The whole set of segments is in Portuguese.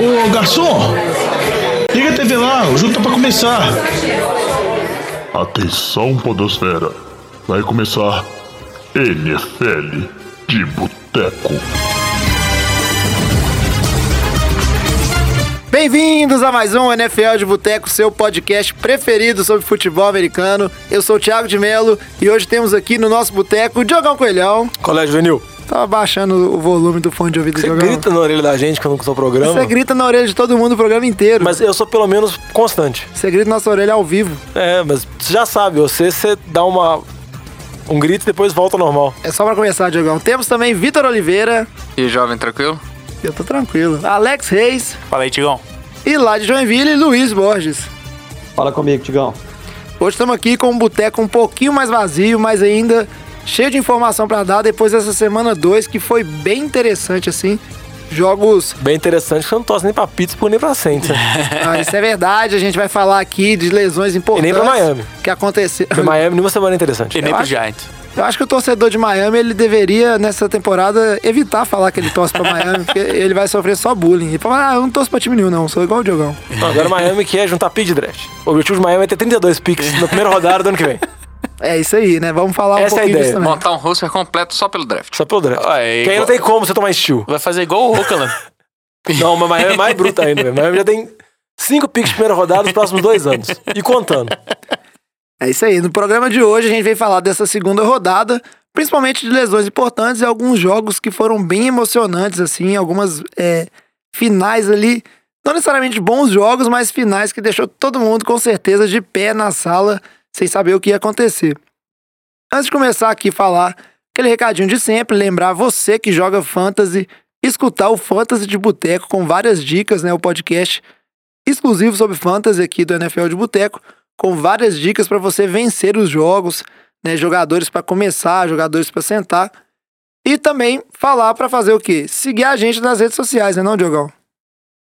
Ô garçom, liga a TV lá, o jogo tá pra começar. Atenção, Podosfera. Vai começar NFL de Boteco. Bem-vindos a mais um NFL de Boteco, seu podcast preferido sobre futebol americano. Eu sou o Thiago de Melo e hoje temos aqui no nosso boteco o Diogão Coelhão. Colégio Venil. Tava baixando o volume do fone de ouvido do Você Diogão. grita na orelha da gente quando começou o programa. Você grita na orelha de todo mundo o programa inteiro. Mas eu sou pelo menos constante. Você grita na nossa orelha ao vivo. É, mas você já sabe, você, você dá uma. Um grito e depois volta ao normal. É só pra começar, Diogão. Temos também Vitor Oliveira. E jovem, tranquilo? Eu tô tranquilo. Alex Reis. Fala aí, Tigão. E lá de Joinville, Luiz Borges. Fala comigo, Tigão. Hoje estamos aqui com um boteco um pouquinho mais vazio, mas ainda cheio de informação pra dar depois dessa semana 2, que foi bem interessante, assim. Jogos. Bem interessante que você não torce nem pra Pittsburgh nem pra Saints. né? Ah, isso é verdade, a gente vai falar aqui de lesões e importantes. nem pra Miami. Que aconteceram. Porque Miami nenhuma semana é interessante. E nem Eu pro acho- Giants. Eu acho que o torcedor de Miami, ele deveria, nessa temporada, evitar falar que ele torce pra Miami, porque ele vai sofrer só bullying. E falar, ah, eu não torço pra time nenhum, não, sou igual o Diogão. Agora Miami quer juntar pick de draft. O objetivo de Miami é ter 32 picks na primeira rodada do ano que vem. É isso aí, né? Vamos falar um Essa é a pouquinho ideia. disso também. Montar um roster completo só pelo draft. Só pelo draft. Ah, é que aí não tem como você tomar estilo. Vai fazer igual o Oakland. Não, mas Miami é mais bruto ainda, velho. Miami já tem cinco picks de primeira rodada nos próximos dois anos. E contando. É isso aí. No programa de hoje a gente veio falar dessa segunda rodada, principalmente de lesões importantes e alguns jogos que foram bem emocionantes, assim, algumas é, finais ali. Não necessariamente bons jogos, mas finais que deixou todo mundo com certeza de pé na sala, sem saber o que ia acontecer. Antes de começar aqui a falar, aquele recadinho de sempre, lembrar você que joga fantasy, escutar o Fantasy de Boteco com várias dicas, né? O podcast exclusivo sobre fantasy aqui do NFL de Boteco com várias dicas para você vencer os jogos, né? Jogadores para começar, jogadores para sentar. E também falar para fazer o quê? Seguir a gente nas redes sociais, né, não, Diogão?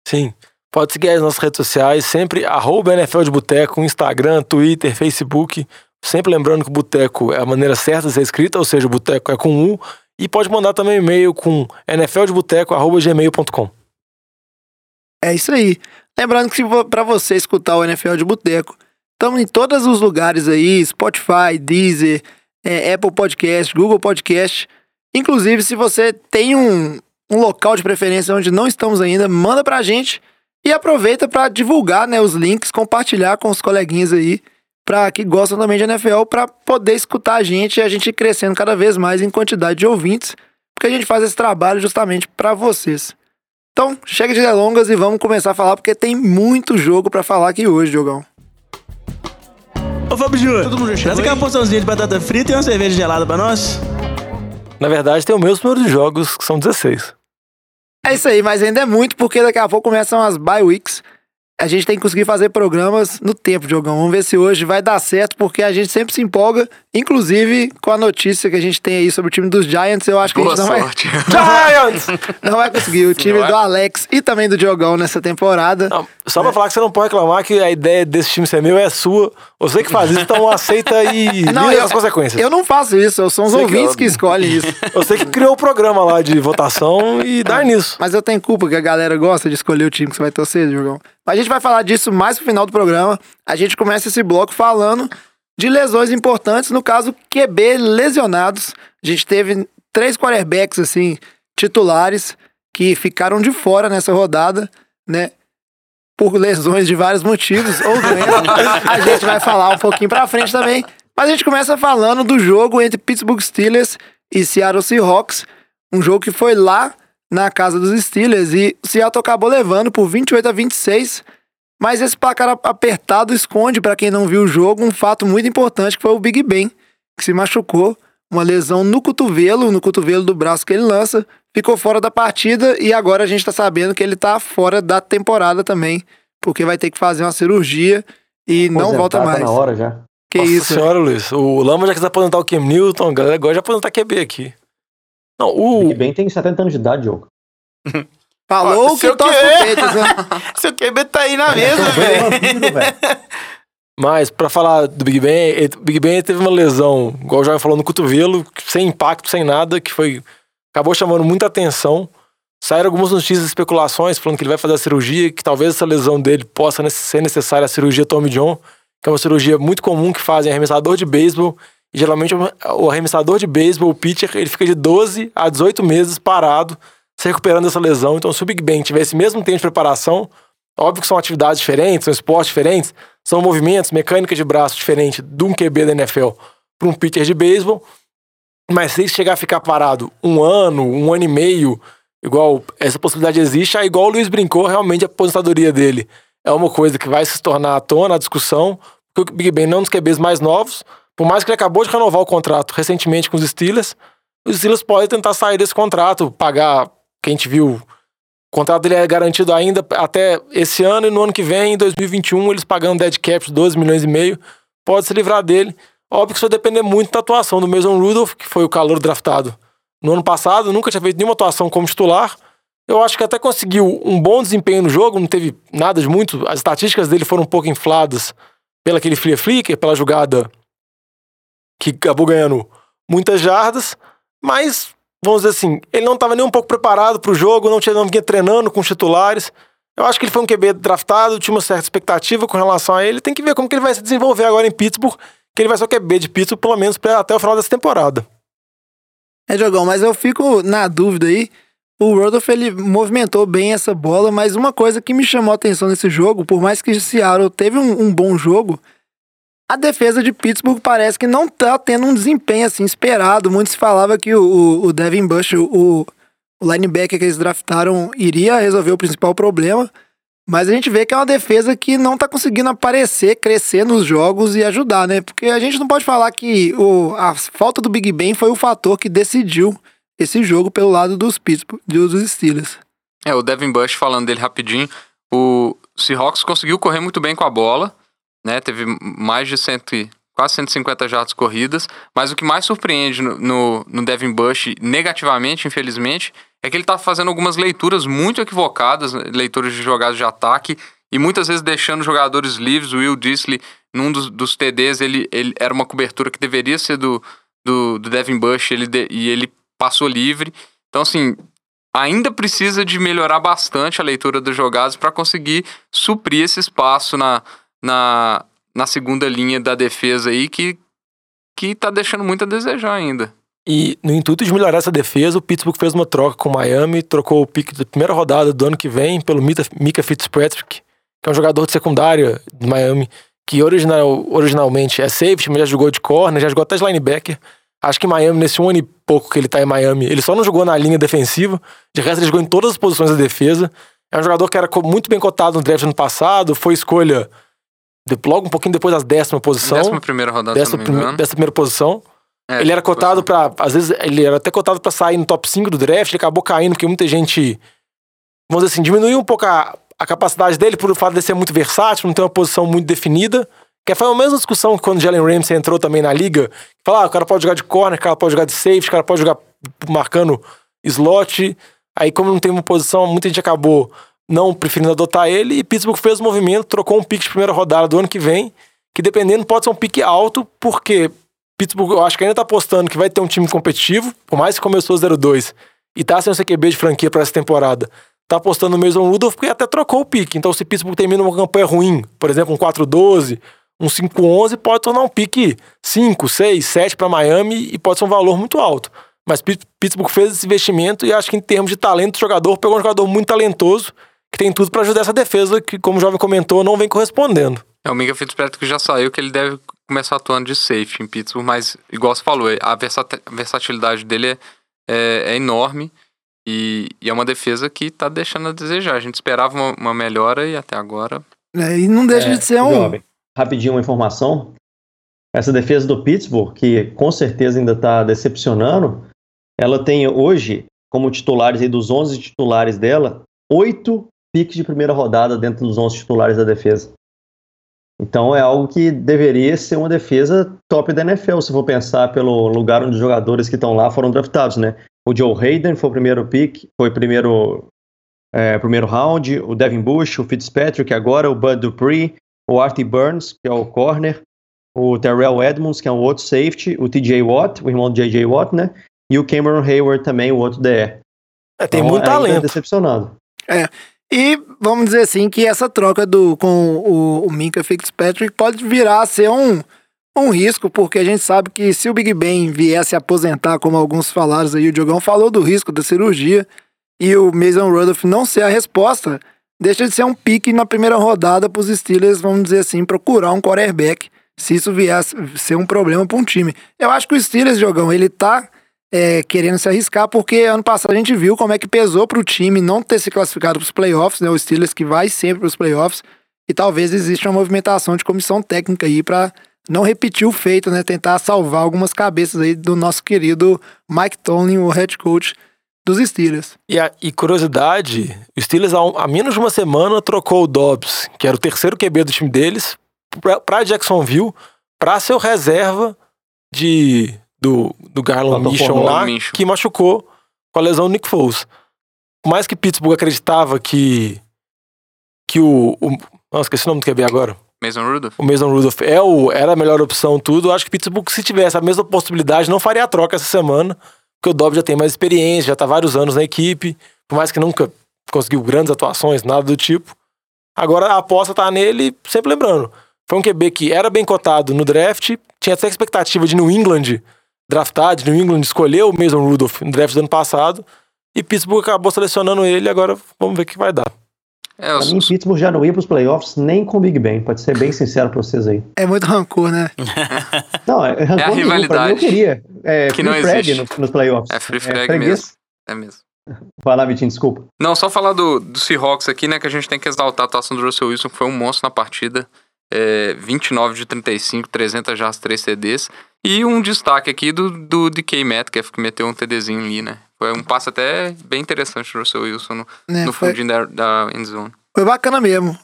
Sim. Pode seguir as nossas redes sociais, sempre arroba NFL de Boteco, Instagram, Twitter, Facebook. Sempre lembrando que o Boteco é a maneira certa de ser escrita, ou seja, o Boteco é com U. E pode mandar também e-mail com nfldeboteco.gmail.com. É isso aí. Lembrando que para você escutar o NFL de Boteco, estamos em todos os lugares aí, Spotify, Deezer, é, Apple Podcast, Google Podcast. Inclusive, se você tem um, um local de preferência onde não estamos ainda, manda pra gente e aproveita para divulgar né, os links, compartilhar com os coleguinhas aí, para que gostam também de NFL, para poder escutar a gente e a gente ir crescendo cada vez mais em quantidade de ouvintes, porque a gente faz esse trabalho justamente para vocês. Então, chega de delongas e vamos começar a falar, porque tem muito jogo pra falar aqui hoje, Diogão. Ô Fábio Júnior, Todo mundo chegou traz aquela aí? porçãozinha de batata frita e uma cerveja gelada pra nós. Na verdade, tem o mesmo número de jogos, que são 16. É isso aí, mas ainda é muito, porque daqui a pouco começam as bye weeks. A gente tem que conseguir fazer programas no tempo, Diogão. Vamos ver se hoje vai dar certo, porque a gente sempre se empolga, inclusive com a notícia que a gente tem aí sobre o time dos Giants. Eu acho que Boa a gente não vai. Giants! não vai conseguir. O time do Alex e também do Diogão nessa temporada. Não, só pra falar que você não pode reclamar que a ideia desse time ser meu é sua. Você que faz isso, então aceita e Não, eu- as consequências. Eu não faço isso, são os Sei que ouvintes eu- que escolhem isso. Você que criou o programa lá de votação e dar nisso. Mas eu tenho culpa que a galera gosta de escolher o time que você vai torcer, Diogão. Mas a gente vai falar disso mais pro final do programa. A gente começa esse bloco falando de lesões importantes, no caso, QB lesionados. A gente teve três quarterbacks, assim, titulares, que ficaram de fora nessa rodada, né? Por lesões de vários motivos, ou doenças. a gente vai falar um pouquinho pra frente também. Mas a gente começa falando do jogo entre Pittsburgh Steelers e Seattle Seahawks. Um jogo que foi lá na casa dos Steelers e o Seattle acabou levando por 28 a 26. Mas esse placar apertado esconde, para quem não viu o jogo, um fato muito importante que foi o Big Ben, que se machucou, uma lesão no cotovelo, no cotovelo do braço que ele lança, ficou fora da partida e agora a gente tá sabendo que ele tá fora da temporada também, porque vai ter que fazer uma cirurgia e não Aposentar, volta tá mais. na hora já. Que Nossa isso? senhora, Luiz. O Lama já quis aposentar o Cam Newton, a galera agora já aposentar QB aqui. Não, o. Big Ben tem 70 anos de idade, Diogo. Falou Ó, que seu Patriots, né? Seu QB tá aí na mesa, Tô velho. velho. Mas, pra falar do Big Ben, ele- o Big Ben teve uma lesão, igual o Jorge falou, no cotovelo, sem impacto, sem nada, que foi. Acabou chamando muita atenção. Saíram algumas notícias e especulações falando que ele vai fazer a cirurgia, que talvez essa lesão dele possa ser necessária a cirurgia Tommy John, que é uma cirurgia muito comum que fazem arremessador de beisebol. Geralmente o arremessador de beisebol, o pitcher, ele fica de 12 a 18 meses parado, se recuperando dessa lesão. Então, se o Big Ben tiver esse mesmo tempo de preparação, óbvio que são atividades diferentes, são esportes diferentes, são movimentos, mecânica de braço diferente de um QB da NFL para um pitcher de beisebol. Mas se ele chegar a ficar parado um ano, um ano e meio, igual essa possibilidade existe, aí igual o Luiz brincou, realmente a aposentadoria dele é uma coisa que vai se tornar à tona a discussão, porque o Big Ben não é um dos QBs mais novos, por mais que ele acabou de renovar o contrato recentemente com os Steelers, os Steelers podem tentar sair desse contrato, pagar, quem a gente viu, o contrato dele é garantido ainda até esse ano e no ano que vem, em 2021, eles pagando dead cap de 12 milhões e meio, pode se livrar dele. Óbvio que isso vai depender muito da atuação do Mason Rudolph, que foi o calor draftado no ano passado, nunca tinha feito nenhuma atuação como titular. Eu acho que até conseguiu um bom desempenho no jogo, não teve nada de muito. As estatísticas dele foram um pouco infladas pelo aquele flea flicker, pela jogada que acabou ganhando muitas jardas, mas vamos dizer assim, ele não estava nem um pouco preparado para o jogo, não tinha não vinha treinando com os titulares. Eu acho que ele foi um QB draftado, tinha uma certa expectativa com relação a ele. Tem que ver como que ele vai se desenvolver agora em Pittsburgh, que ele vai ser o QB de Pittsburgh pelo menos até o final dessa temporada. É, Jogão, mas eu fico na dúvida aí. O Rodolph, ele movimentou bem essa bola, mas uma coisa que me chamou a atenção nesse jogo, por mais que Seattle teve um, um bom jogo, a defesa de Pittsburgh parece que não tá tendo um desempenho assim esperado. Muito se falava que o, o- Devin Bush, o, o linebacker que eles draftaram, iria resolver o principal problema. Mas a gente vê que é uma defesa que não tá conseguindo aparecer, crescer nos jogos e ajudar, né? Porque a gente não pode falar que o, a falta do Big Ben foi o fator que decidiu esse jogo pelo lado dos Pittsburgh, dos Steelers. É, o Devin Bush, falando dele rapidinho, o Seahawks conseguiu correr muito bem com a bola, né? Teve mais de cento, e- quase 150 jardas corridas, mas o que mais surpreende no, no, no Devin Bush, negativamente, infelizmente, é que ele tá fazendo algumas leituras muito equivocadas, né, leituras de jogadas de ataque, e muitas vezes deixando jogadores livres. O Will Disley, num dos, dos TDs, ele, ele era uma cobertura que deveria ser do, do, do Devin Bush, ele de- e ele passou livre. Então, assim, ainda precisa de melhorar bastante a leitura das jogadas para conseguir suprir esse espaço na, na, na segunda linha da defesa aí que, que tá deixando muito a desejar ainda. E no intuito de melhorar essa defesa, o Pittsburgh fez uma troca com o Miami, trocou o pique da primeira rodada do ano que vem pelo Mika Fitzpatrick, que é um jogador de secundária do Miami, que original, originalmente é safety, mas já jogou de corner, já jogou até de linebacker. Acho que Miami, nesse um ano e pouco que ele tá em Miami, ele só não jogou na linha defensiva, de resto ele jogou em todas as posições da defesa. É um jogador que era muito bem cotado no draft ano passado, foi escolha de- logo um pouquinho depois da décima posição. Décima primeira rodada, dessa, se dessa primeira posição. É, ele era cotado pra. Às vezes, ele era até cotado pra sair no top 5 do draft, ele acabou caindo porque muita gente. Vamos dizer assim, diminuiu um pouco a, a capacidade dele por o fato de ser muito versátil, não ter uma posição muito definida. Que foi a mesma discussão que quando o Jalen Ramsey entrou também na liga. Falar, ah, o cara pode jogar de corner, o cara pode jogar de safety, o cara pode jogar marcando slot. Aí, como não tem uma posição, muita gente acabou não preferindo adotar ele. E Pittsburgh fez o movimento, trocou um pique de primeira rodada do ano que vem, que dependendo pode ser um pique alto, porque Pittsburgh, eu acho que ainda tá apostando que vai ter um time competitivo, por mais que começou 0-2 e tá sem o CQB de franquia para essa temporada. Tá apostando no Mason Rudolph porque até trocou o pique. Então, se Pittsburgh termina uma campanha ruim, por exemplo, um 4-12, um 5-11, pode tornar um pique 5, 6, 7 para Miami e pode ser um valor muito alto. Mas Pit- Pittsburgh fez esse investimento e acho que em termos de talento, o jogador pegou um jogador muito talentoso que tem tudo para ajudar essa defesa que, como o jovem comentou, não vem correspondendo. É, o Mika Fitzpatrick já saiu que ele deve começar atuando de safety em Pittsburgh, mas, igual você falou, a versat- versatilidade dele é, é- é enorme e, e é uma defesa que tá deixando a desejar. A gente esperava uma, uma melhora e até agora. É, e não deixa É, de ser um. Jovem, rapidinho uma informação. Essa defesa do Pittsburgh, que com certeza ainda está decepcionando, ela tem hoje, como titulares aí dos 11 titulares dela, oito piques de primeira rodada dentro dos 11 titulares da defesa. Então é algo que deveria ser uma defesa top da NFL, se for pensar pelo lugar onde os jogadores que estão lá foram draftados, né? O Joe Hayden foi o primeiro pick, foi o primeiro, é, primeiro round, o Devin Bush, o Fitzpatrick agora, o Bud Dupree, o Artie Burns, que é o corner, o Terrell Edmonds, que é um outro safety, o TJ Watt, o irmão do JJ Watt, né? E o Cameron Hayward também, o outro DE. É, tem Então, muito talento. decepcionado. E vamos dizer assim que essa troca do, com o, o Minka Fitzpatrick pode virar a ser um, um risco, porque a gente sabe que se o Big Ben viesse aposentar, como alguns falaram aí, o Diogão falou do risco da cirurgia, e o Mason Rudolph não ser a resposta, deixa de ser um pique na primeira rodada para os Steelers, vamos dizer assim, procurar um quarterback, se isso viesse ser um problema para um time. Eu acho que o Steelers, Diogão, ele tá é, querendo se arriscar, porque ano passado a gente viu como é que pesou para o time não ter se classificado para os playoffs, né? O Steelers que vai sempre para os playoffs, e talvez exista uma movimentação de comissão técnica aí para não repetir o feito, né? Tentar salvar algumas cabeças aí do nosso querido Mike Tomlin, o head coach dos Steelers. E, a- e curiosidade, o Steelers há, um- há menos de uma semana trocou o Dobbs, que era o terceiro QB do time deles, pra Jacksonville, pra ser o reserva de, do, do Garland Mission lá, que machucou com a lesão do Nick Foles. Por mais que Pittsburgh acreditava que, que o, o... Nossa, esqueci o nome do QB agora. Mason Rudolph. o Mason Rudolph é o, era a melhor opção, tudo. Eu acho que Pittsburgh, se tivesse a mesma possibilidade, não faria a troca essa semana, porque o Dobbs já tem mais experiência, já tá vários anos na equipe, por mais que nunca conseguiu grandes atuações, nada do tipo. Agora a aposta tá nele, sempre lembrando. Foi um QB que era bem cotado no draft, tinha até expectativa de New England draftar, de New England escolher o Mason Rudolph no draft do ano passado, e Pittsburgh acabou selecionando ele, agora vamos ver o que vai dar. É, eu, Pra mim, Pittsburgh já não ia pros playoffs nem com o Big Ben, pode ser bem sincero pra vocês aí. É muito rancor, né? Não, é, rancor nenhum, pra mim eu rivalidade. queria. É, Que free não Fred existe. no- nos playoffs. É free frag freguês. mesmo. é mesmo. Vai lá, Vitinho, desculpa. Não, só falar do, do Seahawks aqui, né? Que a gente tem que exaltar a atuação do Russell Wilson, que foi um monstro na partida. É, 29 de 35, 300 jardas, 3 TDs. E um destaque aqui do, do DK Metcalf, que meteu um TDzinho ali, né? Foi um passe até bem interessante do Russell Wilson no, né? no Foi, fundinho da, da endzone. foi bacana mesmo.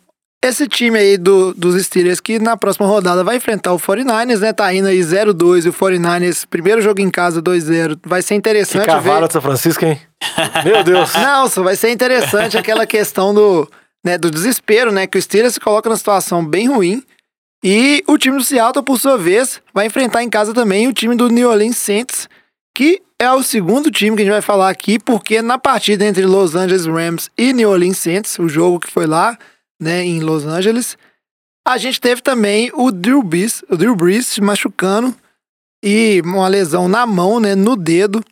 Esse time aí do, dos Steelers que na próxima rodada vai enfrentar o 49ers, né? Tá indo aí 0-2 e o 49ers, primeiro jogo em casa 2-0. Vai ser Que interessante cavalo ver. de São Francisco, hein? Meu Deus. Não, só vai ser interessante aquela questão do, né, do desespero, né? Que o Steelers se coloca numa situação bem ruim. E o time do Seattle, por sua vez, vai enfrentar em casa também o time do New Orleans Saints, que é o segundo time que a gente vai falar aqui, porque na partida entre Los Angeles Rams e New Orleans Saints, o jogo que foi lá, né, em Los Angeles, a gente teve também o Drew Brees, o Drew Brees machucando e uma lesão na mão, né, no dedo.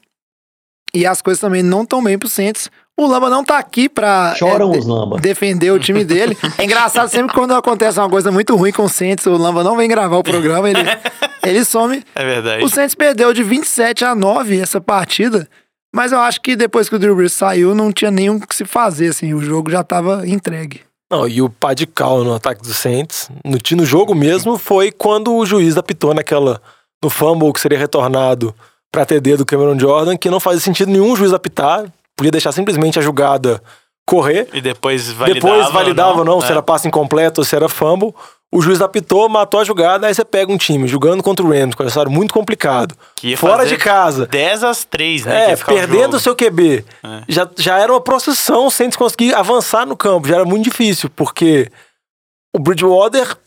E as coisas também não estão bem pro Saints. O Lamba não tá aqui pra Choram é, os lamba. defender o time dele. É engraçado sempre quando acontece uma coisa muito ruim com o Saints, o Lamba não vem gravar o programa, ele, ele some. É verdade. O Saints perdeu de 27 a 9 essa partida, mas eu acho que depois que o Drew Brees saiu, não tinha o que se fazer, assim, o jogo já tava entregue. Não, e o pá de cal no ataque do Saints, no, no jogo mesmo, foi quando o juiz apitou naquela. no fumble que seria retornado pra TD do Cameron Jordan, que não fazia sentido nenhum juiz apitar, podia deixar simplesmente a jogada correr. E depois validava. Depois validava ou não, É. se era passe incompleto ou se era fumble. O juiz apitou, matou a jogada, aí você pega um time jogando contra o Rams, com um adversário muito complicado, fora de casa. 10 às 3, né? É, perdendo o seu QB. É. Já, já era uma procissão sem conseguir avançar no campo. Já era muito difícil, porque o Bridgewater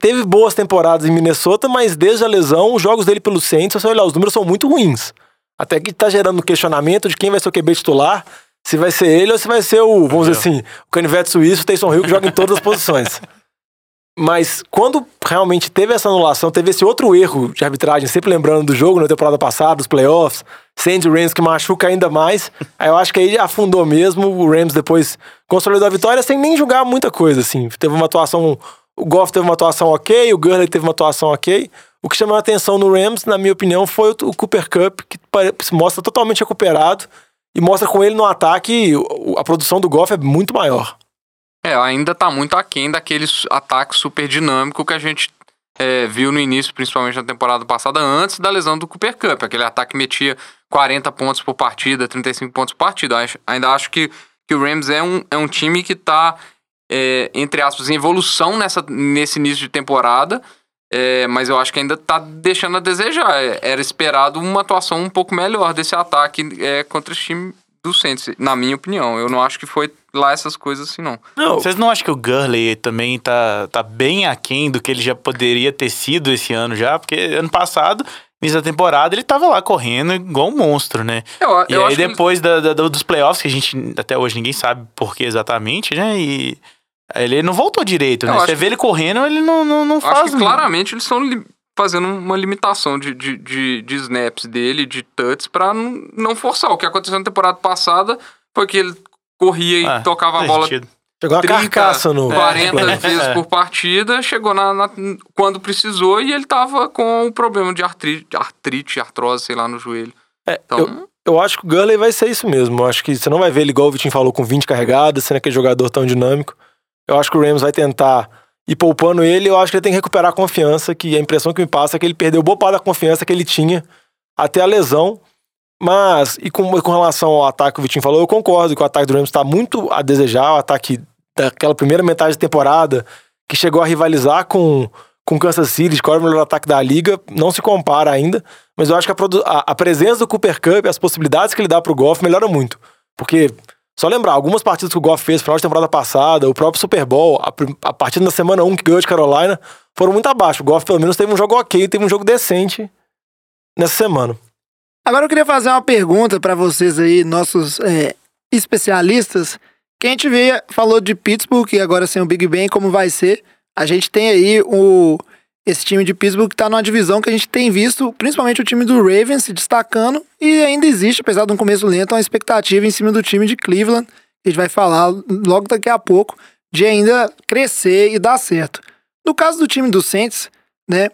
teve boas temporadas em Minnesota, mas desde a lesão, os jogos dele pelo Saints, se você olhar, os números são muito ruins. Até que tá gerando questionamento de quem vai ser o QB titular, se vai ser ele ou se vai ser o, vamos dizer assim, o canivete suíço, o Taysom Hill, que joga em todas as posições. Mas quando realmente teve essa anulação, teve esse outro erro de arbitragem, sempre lembrando do jogo na temporada passada, dos playoffs, Sandy Rams que machuca ainda mais. Aí eu acho que aí afundou mesmo. O Rams depois consolidou a vitória sem nem jogar muita coisa, assim. Teve uma atuação. O Goff teve uma atuação ok, o Gurley teve uma atuação ok. O que chamou a atenção no Rams, na minha opinião, foi o Cooper Cup, que se mostra totalmente recuperado e mostra com ele no ataque a produção do Goff é muito maior. É, ainda tá muito aquém daquele ataque super dinâmico que a gente é, viu no início, principalmente na temporada passada, antes da lesão do Cooper Cup. Aquele ataque que metia 40 pontos por partida, 35 pontos por partida. Ainda acho que, que o Rams é um, é um time que tá, é, entre aspas, em evolução nessa, nesse início de temporada. é, mas eu acho que ainda tá deixando a desejar. É, Era esperado uma atuação um pouco melhor desse ataque é, contra esse time do Saints, na minha opinião. Eu não acho que foi lá essas coisas assim, não. Não, Vocês não acham que o Gurley também tá, tá bem aquém do que ele já poderia ter sido esse ano já? Porque ano passado início da temporada ele tava lá correndo igual um monstro, né? Eu, E eu aí acho que ele- depois da- da- do- dos playoffs, que a gente até hoje ninguém sabe por que exatamente, né? E ele não voltou direito, né? Você que- vê ele correndo, ele não, não, não faz... acho que claramente eles estão li- fazendo uma limitação de, de, de, de snaps dele, de touch, pra não, forçar. O que aconteceu na temporada passada foi que ele corria e Ah, tocava a bola sentido. Chegou uma 30, carcaça no. 40 É. vezes por partida, chegou na, na- quando precisou e ele tava com o problema de artrite, artrite, artrose, sei lá, no joelho. É, Então, eu, eu acho que o Gurley vai ser isso mesmo. Eu acho que você não vai ver ele igual o Vitinho falou, com 20 carregadas, sendo aquele jogador tão dinâmico. Eu acho que o Rams vai tentar ir poupando ele. Eu acho que ele tem que recuperar a confiança, que a impressão que me passa é que ele perdeu boa parte da confiança que ele tinha até a lesão. Mas, e com, com relação ao ataque que o Vitinho falou, eu concordo que o ataque do Rams está muito a desejar. O ataque daquela primeira metade da temporada, que chegou a rivalizar com com Kansas City, qual é o melhor ataque da liga, não se compara ainda, mas eu acho que a, a- a presença do Cooper Cup, as possibilidades que ele dá pro Goff melhora muito. Porque, só lembrar, algumas partidas que o Goff fez no final de temporada passada, o próprio Super Bowl, a, a partida da semana 1 que ganhou de Carolina, foram muito abaixo. O Goff pelo menos teve um jogo ok, teve um jogo decente nessa semana. Agora eu queria fazer uma pergunta pra vocês aí, nossos é, especialistas. Que a gente vê, falou de Pittsburgh, e agora sem o Big Ben, como vai ser. A gente tem aí o, esse time de Pittsburgh que tá numa divisão que a gente tem visto, principalmente o time do Ravens se destacando, e ainda existe, apesar de um começo lento, uma expectativa em cima do time de Cleveland, que a gente vai falar logo daqui a pouco, de ainda crescer e dar certo. No caso do time do Saints, né,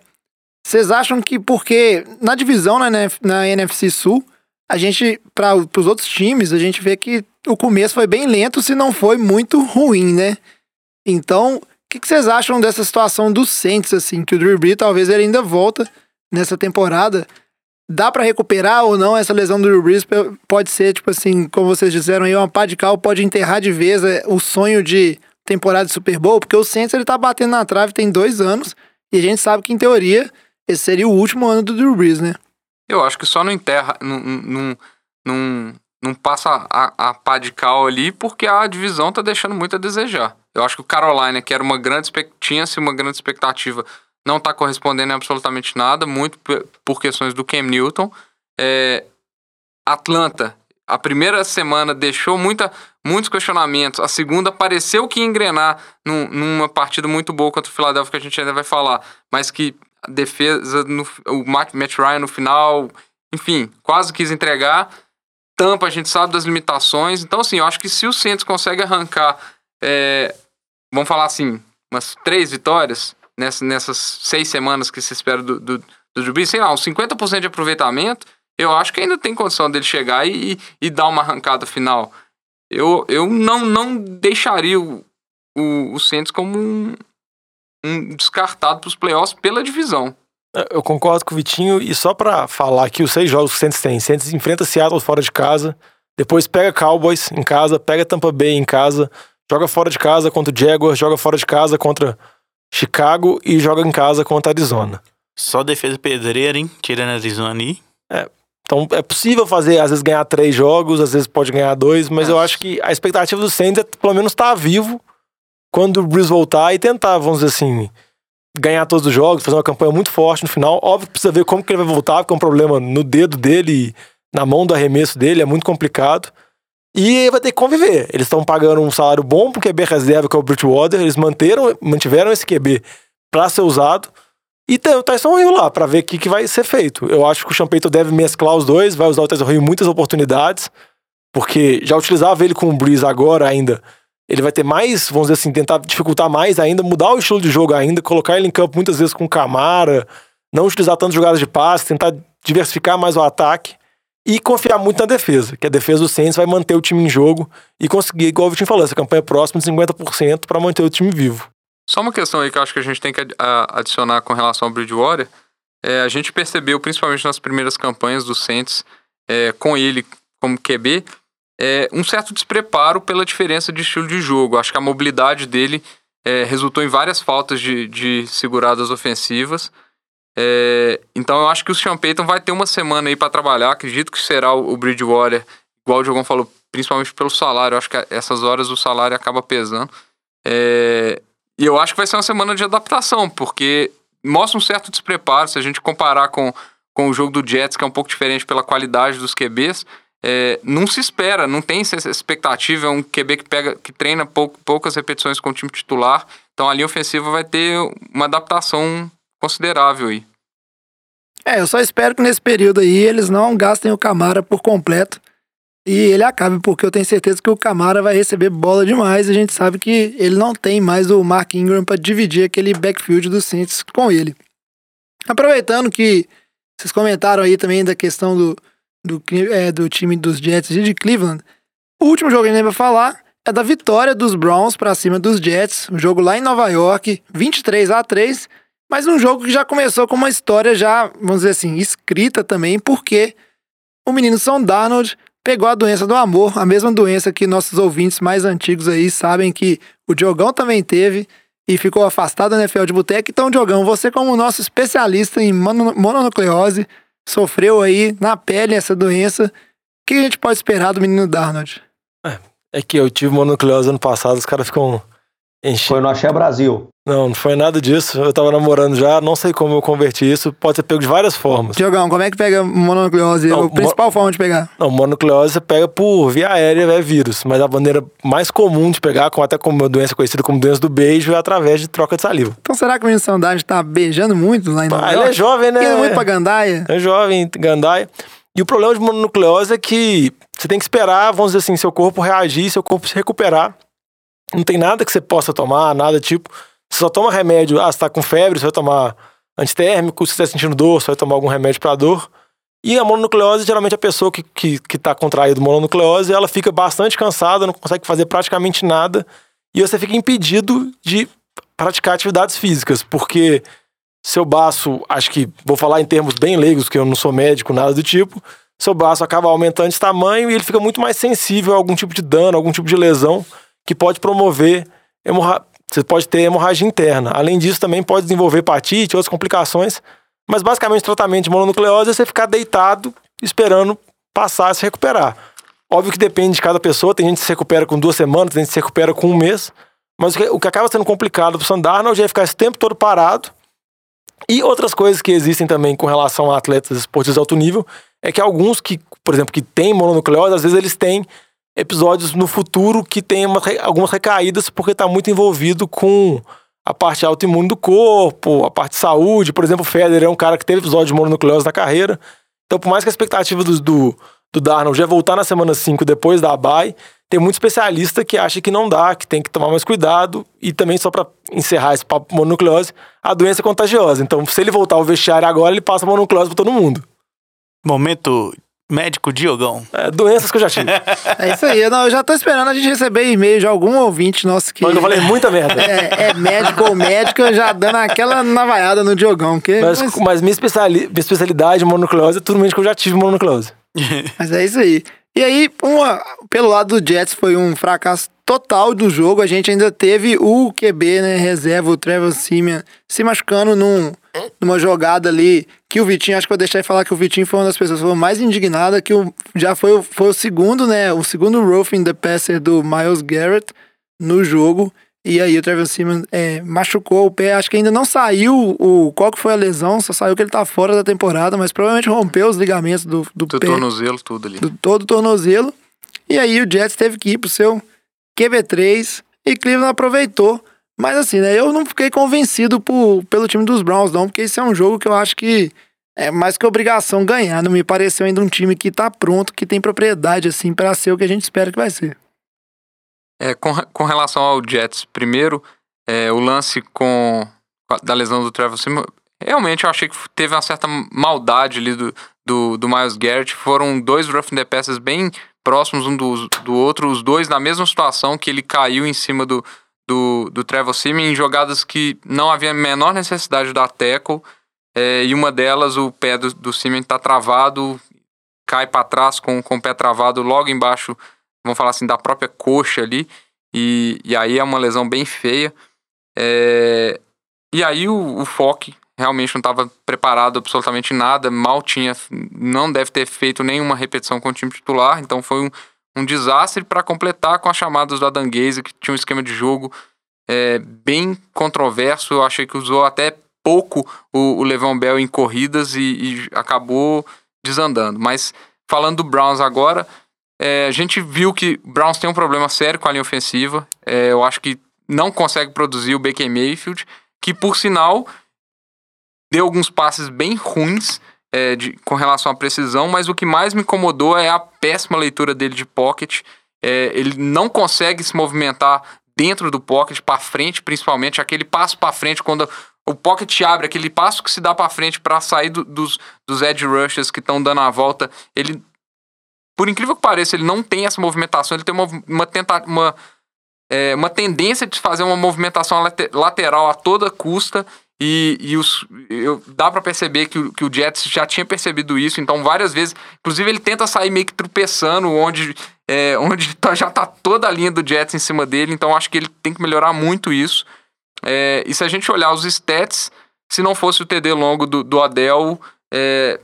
vocês acham que porque na divisão na, NF na NFC Sul, a gente, para os outros times, a gente vê que o começo foi bem lento, se não foi muito ruim, né? Então, que, que vocês acham dessa situação do Saints, assim, que o Drew Brees talvez ele ainda volta nessa temporada? Dá pra recuperar ou não essa lesão do Drew Brees? Pode ser, tipo assim, como vocês disseram aí, uma pá de cal pode enterrar de vez é, o sonho de temporada de Super Bowl, porque o Saints ele tá batendo na trave tem dois anos e a gente sabe que, em teoria, esse seria o último ano do Drew Brees, né? Eu acho que só não enterra, não, não, não passa a, a pá de cal ali porque a divisão tá deixando muito a desejar. Eu acho que o Carolina, que era uma grande tinha-se uma grande expectativa, não tá correspondendo em absolutamente nada, muito por questões do Cam Newton. É, Atlanta, a primeira semana deixou muita, muitos questionamentos, a segunda pareceu que ia engrenar num- numa partida muito boa contra o Philadelphia, que a gente ainda vai falar, mas que a defesa, no, o Matt Ryan no final, enfim, quase quis entregar. Tampa, a gente sabe das limitações. Então, assim, eu acho que se o Santos consegue arrancar, é, vamos falar assim, umas três vitórias nessa, nessas seis semanas que se espera do, do, do Brees, sei lá, uns 50% de aproveitamento, eu acho que ainda tem condição dele chegar e, e, e dar uma arrancada final. Eu, eu não, não deixaria o, o, o Santos como um, um descartado para os playoffs pela divisão. Eu concordo com o Vitinho, e só pra falar aqui os seis jogos que o Saints tem. Saints enfrenta Seattle fora de casa, depois pega Cowboys em casa, pega Tampa Bay em casa, joga fora de casa contra o Jaguars, joga fora de casa contra Chicago e joga em casa contra Arizona. Só defesa pedreira, hein? Tirando a Arizona aí. Então é possível fazer, às vezes, ganhar três jogos, às vezes pode ganhar dois, mas É. eu acho que a expectativa do Saints é pelo menos estar vivo quando o Breeze voltar e tentar, vamos dizer assim, ganhar todos os jogos, fazer uma campanha muito forte no final. Óbvio que precisa ver como que ele vai voltar, porque é um problema no dedo dele, na mão do arremesso dele, é muito complicado. E vai ter que conviver. Eles estão pagando um salário bom pro QB reserva, que é o Bridgewater. Eles manteram, mantiveram esse QB para ser usado. E tem o Tyson Hill lá, para ver o que, que vai ser feito. Eu acho que o Champeito deve mesclar os dois, vai usar o Tyson Hill em muitas oportunidades, porque já utilizava ele com o Breeze agora ainda. Ele vai ter mais, vamos dizer assim, tentar dificultar mais ainda, mudar o estilo de jogo ainda, colocar ele em campo muitas vezes com Camara, não utilizar tantas jogadas de passe, tentar diversificar mais o ataque e confiar muito na defesa, que a defesa do Saints vai manter o time em jogo e conseguir, igual o Vitinho falou, essa campanha próxima de 50% para manter o time vivo. Só uma questão aí que eu acho que a gente tem que adicionar com relação ao Bridgewater. É, a gente percebeu, principalmente nas primeiras campanhas do Saints, é, com ele como QB, é, um certo despreparo pela diferença de estilo de jogo. Acho que a mobilidade dele é, resultou em várias faltas de, de seguradas ofensivas. É, então eu acho que o Sean Payton vai ter uma semana aí para trabalhar. Acredito que será o, o Bridgewater, igual o Diogão falou, principalmente pelo salário. Eu acho que essas horas o salário acaba pesando. É, e eu acho que vai ser uma semana de adaptação, porque mostra um certo despreparo se a gente comparar com, com o jogo do Jets, que é um pouco diferente pela qualidade dos QBs, é, não se espera, não tem essa expectativa. É um QB que, pega, que treina poucas repetições com o time titular. Então a linha ofensiva vai ter uma adaptação considerável aí. É, eu só espero que nesse período aí eles não gastem o Camara por completo e ele acabe, porque eu tenho certeza que o Camara vai receber bola demais. A gente sabe que ele não tem mais o Mark Ingram para dividir aquele backfield do Saints com ele. Aproveitando que vocês comentaram aí também da questão do, do, é, do time dos Jets e de Cleveland, o último jogo que a gente vai falar é da vitória dos Browns para cima dos Jets, um jogo lá em Nova York, 23 a 3 mas um jogo que já começou com uma história já, vamos dizer assim, escrita também, porque o menino São Darnold pegou a doença do amor, a mesma doença que nossos ouvintes mais antigos aí sabem que o Diogão também teve e ficou afastado da NFL de boteco. Então, Diogão, você como nosso especialista em mononucleose, sofreu aí na pele essa doença. O que a gente pode esperar do menino Darnold? É, é que eu tive mononucleose ano passado, os caras ficam Enchi. Foi no Axé Brasil. Não, não foi nada disso. Eu tava namorando já, não sei como eu converti isso. Pode ser pego de várias formas. Diogão, como é que pega mononucleose? Não, a principal mo... forma de pegar? Não, mononucleose você pega por via aérea, é vírus. Mas a maneira mais comum de pegar, com, até como uma doença conhecida como doença do beijo, é através de troca de saliva. Então será que o menino Sandade tá beijando muito lá em Nova ah, Ele é jovem, né? Indo muito pra Gandaia. É jovem, Gandaia. E o problema de mononucleose é que você tem que esperar, vamos dizer assim, seu corpo reagir, seu corpo se recuperar não tem nada que você possa tomar, nada tipo. Você só toma remédio. Ah, você tá com febre, você vai tomar antitérmico. Se você tá sentindo dor, você vai tomar algum remédio para dor. E a mononucleose, geralmente a pessoa que, que, que tá contraído mononucleose, ela fica bastante cansada, não consegue fazer praticamente nada. E você fica impedido de praticar atividades físicas, porque seu baço, acho que vou falar em termos bem leigos, que eu não sou médico, nada do tipo, seu baço acaba aumentando de tamanho e ele fica muito mais sensível a algum tipo de dano, algum tipo de lesão que pode promover hemorra... você pode ter hemorragia interna. Além disso, também pode desenvolver hepatite, outras complicações. Mas basicamente, o tratamento de mononucleose é você ficar deitado esperando passar e se recuperar. Óbvio que depende de cada pessoa. Tem gente que se recupera com duas semanas, tem gente que se recupera com um mês. Mas o que, acaba sendo complicado para o Sandarnold é ficar esse tempo todo parado. E outras coisas que existem também com relação a atletas esportistas de alto nível é que alguns que, por exemplo, que têm mononucleose, às vezes eles têm episódios no futuro que tem uma, algumas recaídas porque está muito envolvido com a parte autoimune do corpo, a parte de saúde. Por exemplo, o Federer é um cara que teve episódio de mononucleose na carreira. Então, por mais que a expectativa do, do, do Darnold já é voltar na semana 5 depois da bye, tem muito especialista que acha que não dá, que tem que tomar mais cuidado. E também, só para encerrar esse papo mononucleose, a doença é contagiosa. Então, se ele voltar ao vestiário agora, ele passa mononucleose para todo mundo. Momento Médico Diogão. É, doenças que eu já tive. é isso aí. Não, eu já tô esperando a gente receber e-mail de alguum ouvinte nosso que. Mas eu falei muita merda. É, é médico ou médica já dando aquela navaiada no Diogão. Que, mas, mas... mas minha, especiali... minha especialidade mononucleose é tudo que eu já tive mononucleose. mas é isso aí. E aí, uma, pelo lado do Jets, foi um fracasso total do jogo. A gente ainda teve o QB, né, reserva, o Trevor Simeon, se machucando num, numa jogada ali que o Vitinho, acho que vou deixar de falar que o Vitinho foi uma das pessoas mais indignada, que o, já foi, foi o segundo, né, o segundo roughing the passer do Miles Garrett no jogo. E aí o Trevor Simeon é, machucou o pé, acho que ainda não saiu o qual que foi a lesão, só saiu que ele tá fora da temporada, mas provavelmente rompeu os ligamentos do, do, do pé. Do tornozelo, tudo ali. Do, todo o tornozelo. E aí o Jets teve que ir pro seu QB3 e Cleveland aproveitou. Mas assim, né, eu não fiquei convencido por, pelo time dos Browns não, porque esse é um jogo que eu acho que é mais que obrigação ganhar, não me pareceu ainda um time que tá pronto, que tem propriedade assim para ser o que a gente espera que vai ser. É, com, com relação ao Jets, primeiro, é, o lance com da lesão do Trevor Simeon, realmente eu achei que teve uma certa maldade ali do, do, do Miles Garrett. Foram dois roughing the passes bem próximos um do, do outro, os dois na mesma situação que ele caiu em cima do, do, do Trevor Simeon em jogadas que não havia a menor necessidade da tackle. É, e uma delas, o pé do, do Simeon está travado, cai para trás com, com o pé travado logo embaixo vamos falar assim, da própria coxa ali. E, e aí é uma lesão bem feia. É, e aí o, o Foque realmente não estava preparado absolutamente nada, mal tinha, não deve ter feito nenhuma repetição com o time titular, então foi um, um desastre para completar com as chamadas do Adanguese, que tinha um esquema de jogo é, bem controverso, eu achei que usou até pouco o, o Le'Veon Bell em corridas e, e acabou desandando. Mas falando do Browns agora, é, a gente viu que o Browns tem um problema sério com a linha ofensiva. É, eu acho que não consegue produzir o Baker Mayfield, que por sinal deu alguns passes bem ruins é, de, com relação à precisão, mas o que mais me incomodou é a péssima leitura dele de pocket. É, ele não consegue se movimentar dentro do pocket, para frente, principalmente, aquele passo para frente, quando o pocket abre, aquele passo que se dá para frente para sair do, dos, dos edge rushers que estão dando a volta, ele, por incrível que pareça, ele não tem essa movimentação, ele tem uma, uma, tenta, uma, é, uma tendência de fazer uma movimentação lateral a toda custa e, e os, eu, dá para perceber que o, que o Jets já tinha percebido isso, então várias vezes, inclusive ele tenta sair meio que tropeçando, onde, é, onde tá, já tá toda a linha do Jets em cima dele, então acho que ele tem que melhorar muito isso. É, e se a gente olhar os stats, se não fosse o TD longo do, do Adel, é,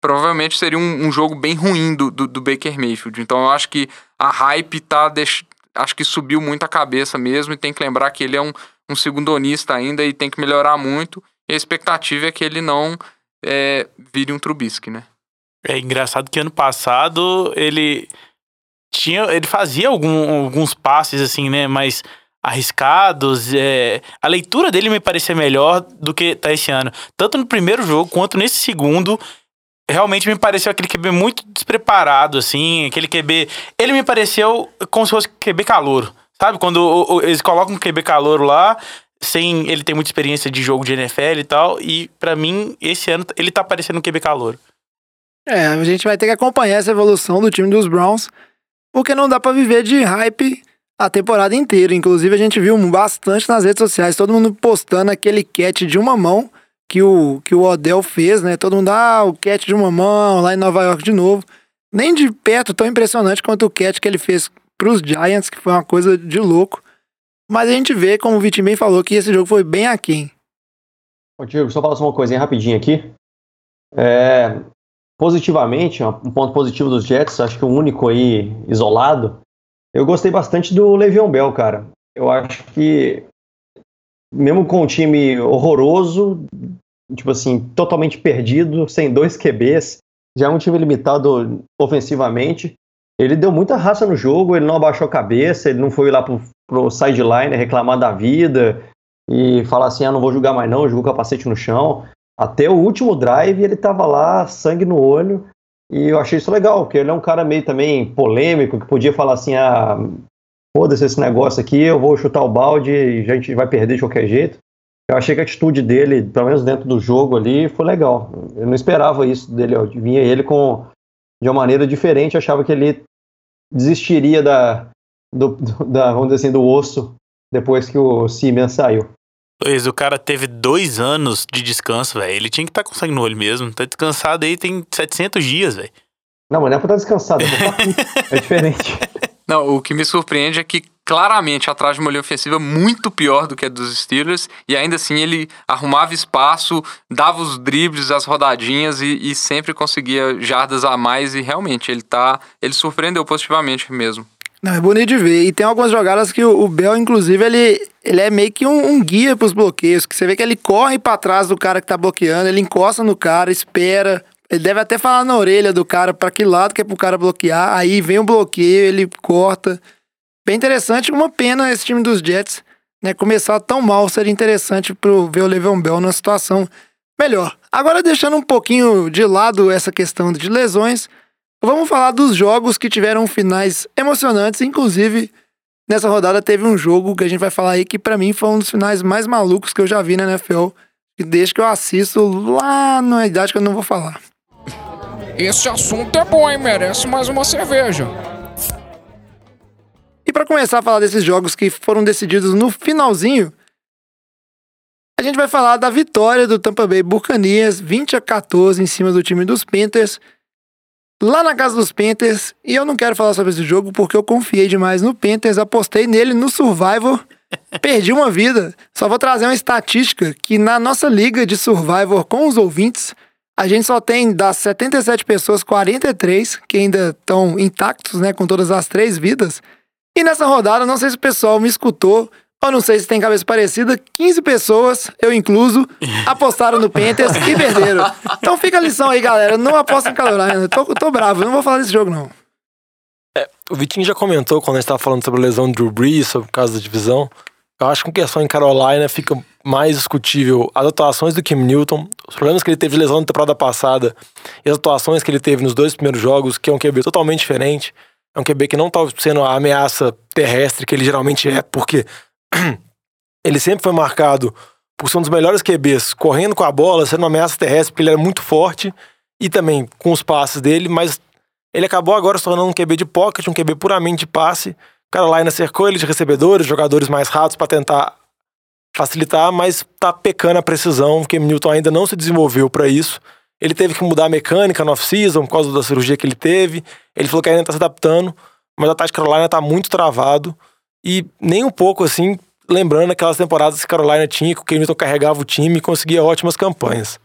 provavelmente seria um, um, jogo bem ruim do, do, do, Baker Mayfield. Então eu acho que a hype tá. Deix... Acho que subiu muito a cabeça mesmo, e tem que lembrar que ele é um um segundonista ainda e tem que melhorar muito. E a expectativa é que ele não é, vire um Trubisky, né? É engraçado que ano passado ele tinha, ele fazia algum, alguns passes assim, né, mais arriscados. É, a leitura dele me parecia melhor do que tá esse ano, tanto no primeiro jogo quanto nesse segundo. Realmente me pareceu aquele QB muito despreparado, assim, aquele QB. Ele me pareceu como se fosse QB calor. Sabe, quando o, o, eles colocam um QB calouro lá, sem ele ter muita experiência de jogo de NFL e tal, e para mim, esse ano, ele tá parecendo um QB calouro. É, a gente vai ter que acompanhar essa evolução do time dos Browns, porque não dá para viver de hype a temporada inteira. Inclusive, a gente viu bastante nas redes sociais, todo mundo postando aquele catch de uma mão que o, que o Odell fez, né? Todo mundo, ah, o catch de uma mão lá em Nova York de novo. Nem de perto tão impressionante quanto o catch que ele fez para os Giants, que foi uma coisa de louco. Mas a gente vê, como o Vitinho bem falou, que esse jogo foi bem aquém. Ô, Diego, só falar só uma coisinha rapidinho aqui. É, positivamente, um ponto positivo dos Jets, acho que o único aí isolado, eu gostei bastante do Le'Veon Bell, cara. Eu acho que, mesmo com um time horroroso, tipo assim, totalmente perdido, sem dois QBs, já é um time limitado ofensivamente. Ele deu muita raça no jogo, ele não abaixou a cabeça, ele não foi lá pro, pro sideline reclamar da vida e falar assim, ah, não vou jogar mais não, jogou capacete no chão. Até o último drive ele tava lá, sangue no olho, e eu achei isso legal, porque ele é um cara meio também polêmico, que podia falar assim, ah, foda-se esse negócio aqui, eu vou chutar o balde e a gente vai perder de qualquer jeito. Eu achei que a atitude dele, pelo menos dentro do jogo ali, foi legal. Eu não esperava isso dele, eu vinha ele com de uma maneira diferente, achava que ele desistiria da, do, da, vamos dizer assim, do osso depois que o Siemens saiu. Pois, o cara teve dois anos de descanso, velho. Ele tinha que estar tá com sangue no olho mesmo. Tá descansado aí tem 700 dias, velho. Não, mas não é pra estar tá descansado, é, é diferente. Não, o que me surpreende é que claramente atrás de uma linha ofensiva muito pior do que a dos Steelers, e ainda assim ele arrumava espaço, dava os dribles, as rodadinhas e, e sempre conseguia jardas a mais, e realmente ele tá. ele surpreendeu positivamente mesmo. Não, é bonito de ver. E tem algumas jogadas que o, o Bell, inclusive, ele, ele é meio que um, um guia para os bloqueios. Que você vê que ele corre para trás do cara que tá bloqueando, ele encosta no cara, espera. Ele deve até falar na orelha do cara para que lado que é pro cara bloquear. Aí vem o bloqueio, ele corta. Bem interessante, uma pena esse time dos Jets, né? Começar tão mal, seria interessante pro ver o Le'Veon Bell numa situação melhor. Agora, deixando um pouquinho de lado essa questão de lesões, vamos falar dos jogos que tiveram finais emocionantes. Inclusive, nessa rodada teve um jogo que a gente vai falar aí que para mim foi um dos finais mais malucos que eu já vi na NFL, desde que eu assisto lá na idade que eu não vou falar. Esse assunto é bom, hein? Merece mais uma cerveja. E para começar a falar desses jogos que foram decididos no finalzinho, a gente vai falar da vitória do Tampa Bay Buccaneers 20 a 14 em cima do time dos Panthers. Lá na casa dos Panthers, e eu não quero falar sobre esse jogo porque eu confiei demais no Panthers, apostei nele no Survivor, perdi uma vida. Só vou trazer uma estatística que na nossa liga de Survivor com os ouvintes, a gente só tem das 77 pessoas, 43 que ainda estão intactos, né, com todas as três vidas. E nessa rodada, não sei se o pessoal me escutou, ou não sei se tem cabeça parecida, 15 pessoas, eu incluso, apostaram no Panthers e perderam. Então fica a lição aí, galera. Não aposta em Carolina. Eu tô, tô bravo, eu não vou falar desse jogo, não. O Vitinho já comentou quando a gente tava falando sobre a lesão do Drew Brees, sobre o caso da divisão. Eu acho que com questão em Carolina fica mais discutível as atuações do Kim Newton, os problemas que ele teve de lesão na temporada passada e as atuações que ele teve nos dois primeiros jogos, que é um QB totalmente diferente. É um QB que não tá sendo a ameaça terrestre que ele geralmente é, porque ele sempre foi marcado por ser um dos melhores QBs, correndo com a bola, sendo uma ameaça terrestre, porque ele era muito forte, e também com os passes dele, mas ele acabou agora se tornando um QB de pocket, um QB puramente de passe. Carolina cercou ele de recebedores, jogadores mais rápidos para tentar facilitar, mas tá pecando a precisão, porque Newton ainda não se desenvolveu para isso. Ele teve que mudar a mecânica no off-season por causa da cirurgia que ele teve. Ele falou que ainda tá se adaptando, mas ataque de Carolina tá muito travado e nem um pouco assim, lembrando aquelas temporadas que Carolina tinha, que o Cam Newton carregava o time e conseguia ótimas campanhas.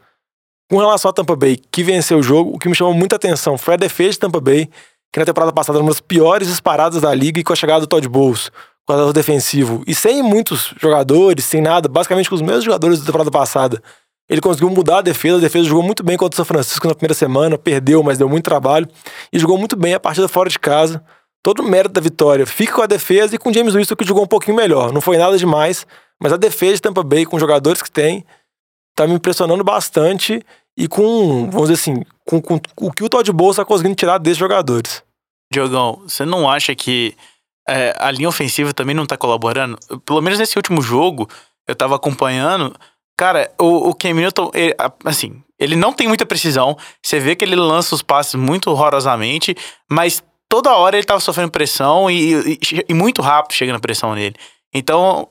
Com relação a Tampa Bay, que venceu o jogo, o que me chamou muita atenção foi a defesa de Tampa Bay, que na temporada passada era uma das piores disparadas da liga e com a chegada do Todd Bowles, jogador defensivo, e sem muitos jogadores, sem nada, basicamente com os mesmos jogadores da temporada passada. Ele conseguiu mudar a defesa, a defesa jogou muito bem contra o São Francisco na primeira semana, perdeu, mas deu muito trabalho, e jogou muito bem a partida fora de casa. Todo o mérito da vitória fica com a defesa e com o James Winston que jogou um pouquinho melhor. Não foi nada demais, mas a defesa de Tampa Bay, com os jogadores que tem, tá me impressionando bastante e com, vamos dizer assim, com, com o que o Todd Bowles está conseguindo tirar desses jogadores. Diogão, você não acha que é, a linha ofensiva também não tá colaborando? Pelo menos nesse último jogo, eu tava acompanhando. Cara, o, o Cam Newton, ele, assim, ele não tem muita precisão. Você vê que ele lança os passes muito horrorosamente, mas toda hora ele tava sofrendo pressão e, e, e muito rápido chegando a pressão nele. Então,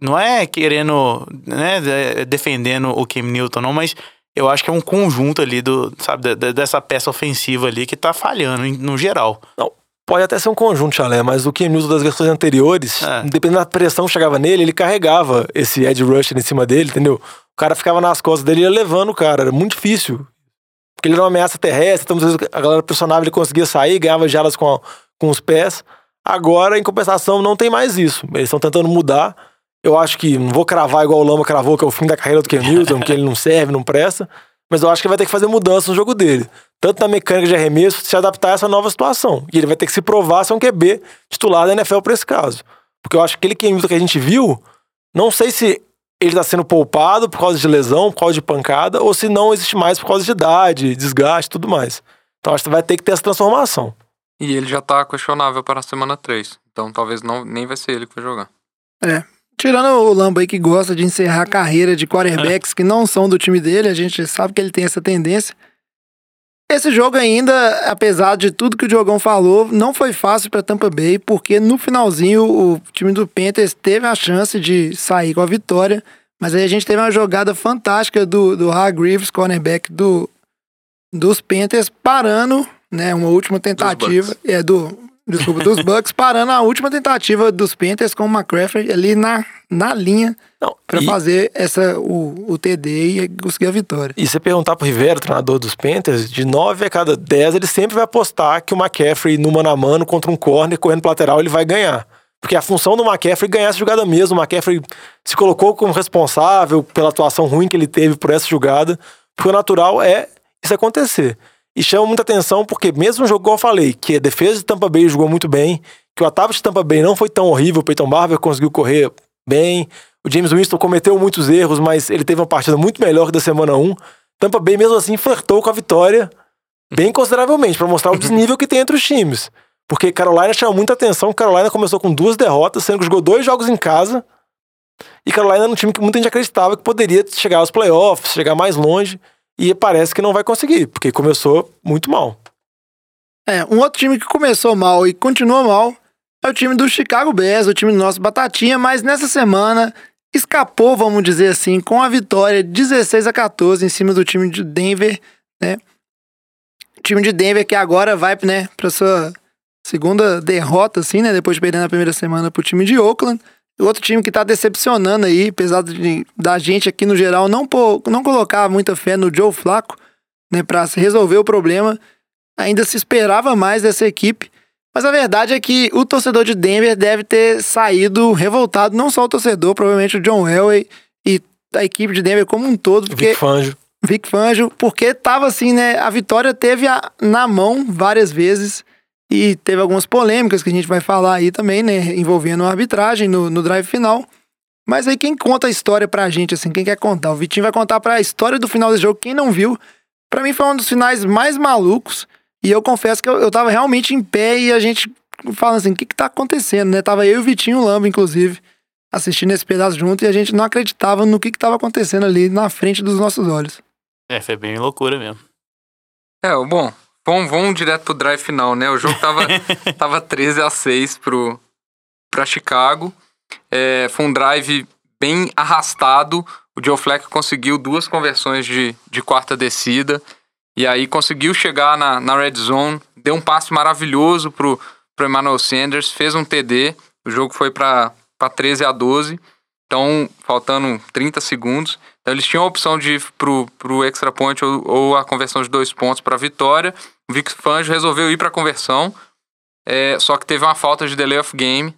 não é querendo, né, defendendo o Cam Newton, não, mas eu acho que é um conjunto ali do, sabe, dessa peça ofensiva ali que tá falhando no geral. Não, pode até ser um conjunto, Chalé, mas o Cam Newton das versões anteriores, é. dependendo da pressão que chegava nele, ele carregava esse edge rusher em cima dele, entendeu? O cara ficava nas costas dele e ia levando o cara, era muito difícil. Porque ele era uma ameaça terrestre, então às vezes a galera pressionava, ele conseguia sair, ganhava jalas com, a, com os pés. Agora, em compensação, não tem mais isso. Eles estão tentando mudar. Eu acho que não vou cravar igual o Lama cravou, que é o fim da carreira do Ken Newton, que ele não serve, não presta. Mas eu acho que ele vai ter que fazer mudança no jogo dele. Tanto na mecânica de arremesso, se adaptar a essa nova situação. E ele vai ter que se provar ser um QB titular da NFL para esse caso. Porque eu acho que aquele Ken Newton que a gente viu, não sei se ele está sendo poupado por causa de lesão, por causa de pancada, ou se não existe mais por causa de idade, desgaste e tudo mais. Então acho que vai ter que ter essa transformação. E ele já tá questionável para a semana 3. Então talvez não, nem vai ser ele que vai jogar. É, Tirando o Lambo aí que gosta de encerrar a carreira de quarterbacks é. que não são do time dele, a gente sabe que ele tem essa tendência. Esse jogo ainda, apesar de tudo que o Diogão falou, não foi fácil para Tampa Bay, porque no finalzinho o time do Panthers teve a chance de sair com a vitória, mas aí a gente teve uma jogada fantástica do, do Hargreaves, cornerback do, dos Panthers, parando, né, uma última tentativa, é do desculpa, dos Bucks, parando a última tentativa dos Panthers com o McCaffrey ali na, na linha para fazer essa, o, o TD e conseguir a vitória. E você perguntar pro Rivera, treinador dos Panthers, de 9 a cada 10 ele sempre vai apostar que o McCaffrey no mano a mano contra um corner correndo pro lateral ele vai ganhar. Porque a função do McCaffrey é ganhar essa jogada mesmo. O McCaffrey se colocou como responsável pela atuação ruim que ele teve por essa jogada. Porque o natural é isso acontecer. E chama muita atenção porque, mesmo no jogo, como eu falei, que a defesa de Tampa Bay jogou muito bem, que o ataque de Tampa Bay não foi tão horrível, o Peyton Barber conseguiu correr bem, o James Winston cometeu muitos erros, mas ele teve uma partida muito melhor que da semana 1. Tampa Bay, mesmo assim, flertou com a vitória bem consideravelmente, para mostrar o desnível que tem entre os times. Porque Carolina chama muita atenção. Carolina começou com duas derrotas, sendo que jogou dois jogos em casa. E Carolina era um time que muita gente acreditava que poderia chegar aos playoffs, chegar mais longe. E parece que não vai conseguir, porque começou muito mal. É, um outro time que começou mal e continua mal é o time do Chicago Bears, o time do nosso Batatinha, mas nessa semana escapou, vamos dizer assim, com a vitória 16 a 14 em cima do time de Denver, né? O time de Denver que agora vai, né, para sua segunda derrota assim, né, depois de perder na primeira semana pro time de Oakland. Outro time que tá decepcionando aí, apesar de, da gente aqui no geral não, pô, não colocar muita fé no Joe Flaco, né, para resolver o problema, ainda se esperava mais dessa equipe. Mas a verdade é que o torcedor de Denver deve ter saído revoltado, não só o torcedor, provavelmente o John Elway e a equipe de Denver como um todo, porque Vic Fangio. Vic Fangio, porque tava assim, né? A vitória teve a- na mão várias vezes e teve algumas polêmicas que a gente vai falar aí também, né? Envolvendo a arbitragem no, no drive final. Mas aí quem conta a história pra gente, assim, quem quer contar? O Vitinho vai contar pra história do final desse jogo. Quem não viu, pra mim foi um dos finais mais malucos. E eu confesso que eu, eu tava realmente em pé e a gente falando assim, o que que tá acontecendo, né? Tava eu e o Vitinho Lamba, inclusive, assistindo esse pedaço junto e a gente não acreditava no que que tava acontecendo ali na frente dos nossos olhos. É, foi bem loucura mesmo. É, bom, vamos, vamos direto pro drive final, né? O jogo tava, tava 13 a 6 pro, pra Chicago. É, foi um drive bem arrastado. O Joe Flacco conseguiu duas conversões de, de quarta descida. E aí conseguiu chegar na, na red zone. Deu um passe maravilhoso pro, pro Emmanuel Sanders. Fez um TD. O jogo foi pra 13 a 12. Então, faltando 30 segundos. Então, eles tinham a opção de ir pro, pro extra point ou, ou a conversão de dois pontos para vitória. O Vic Fangio resolveu ir para a conversão, é, só que teve uma falta de delay of game.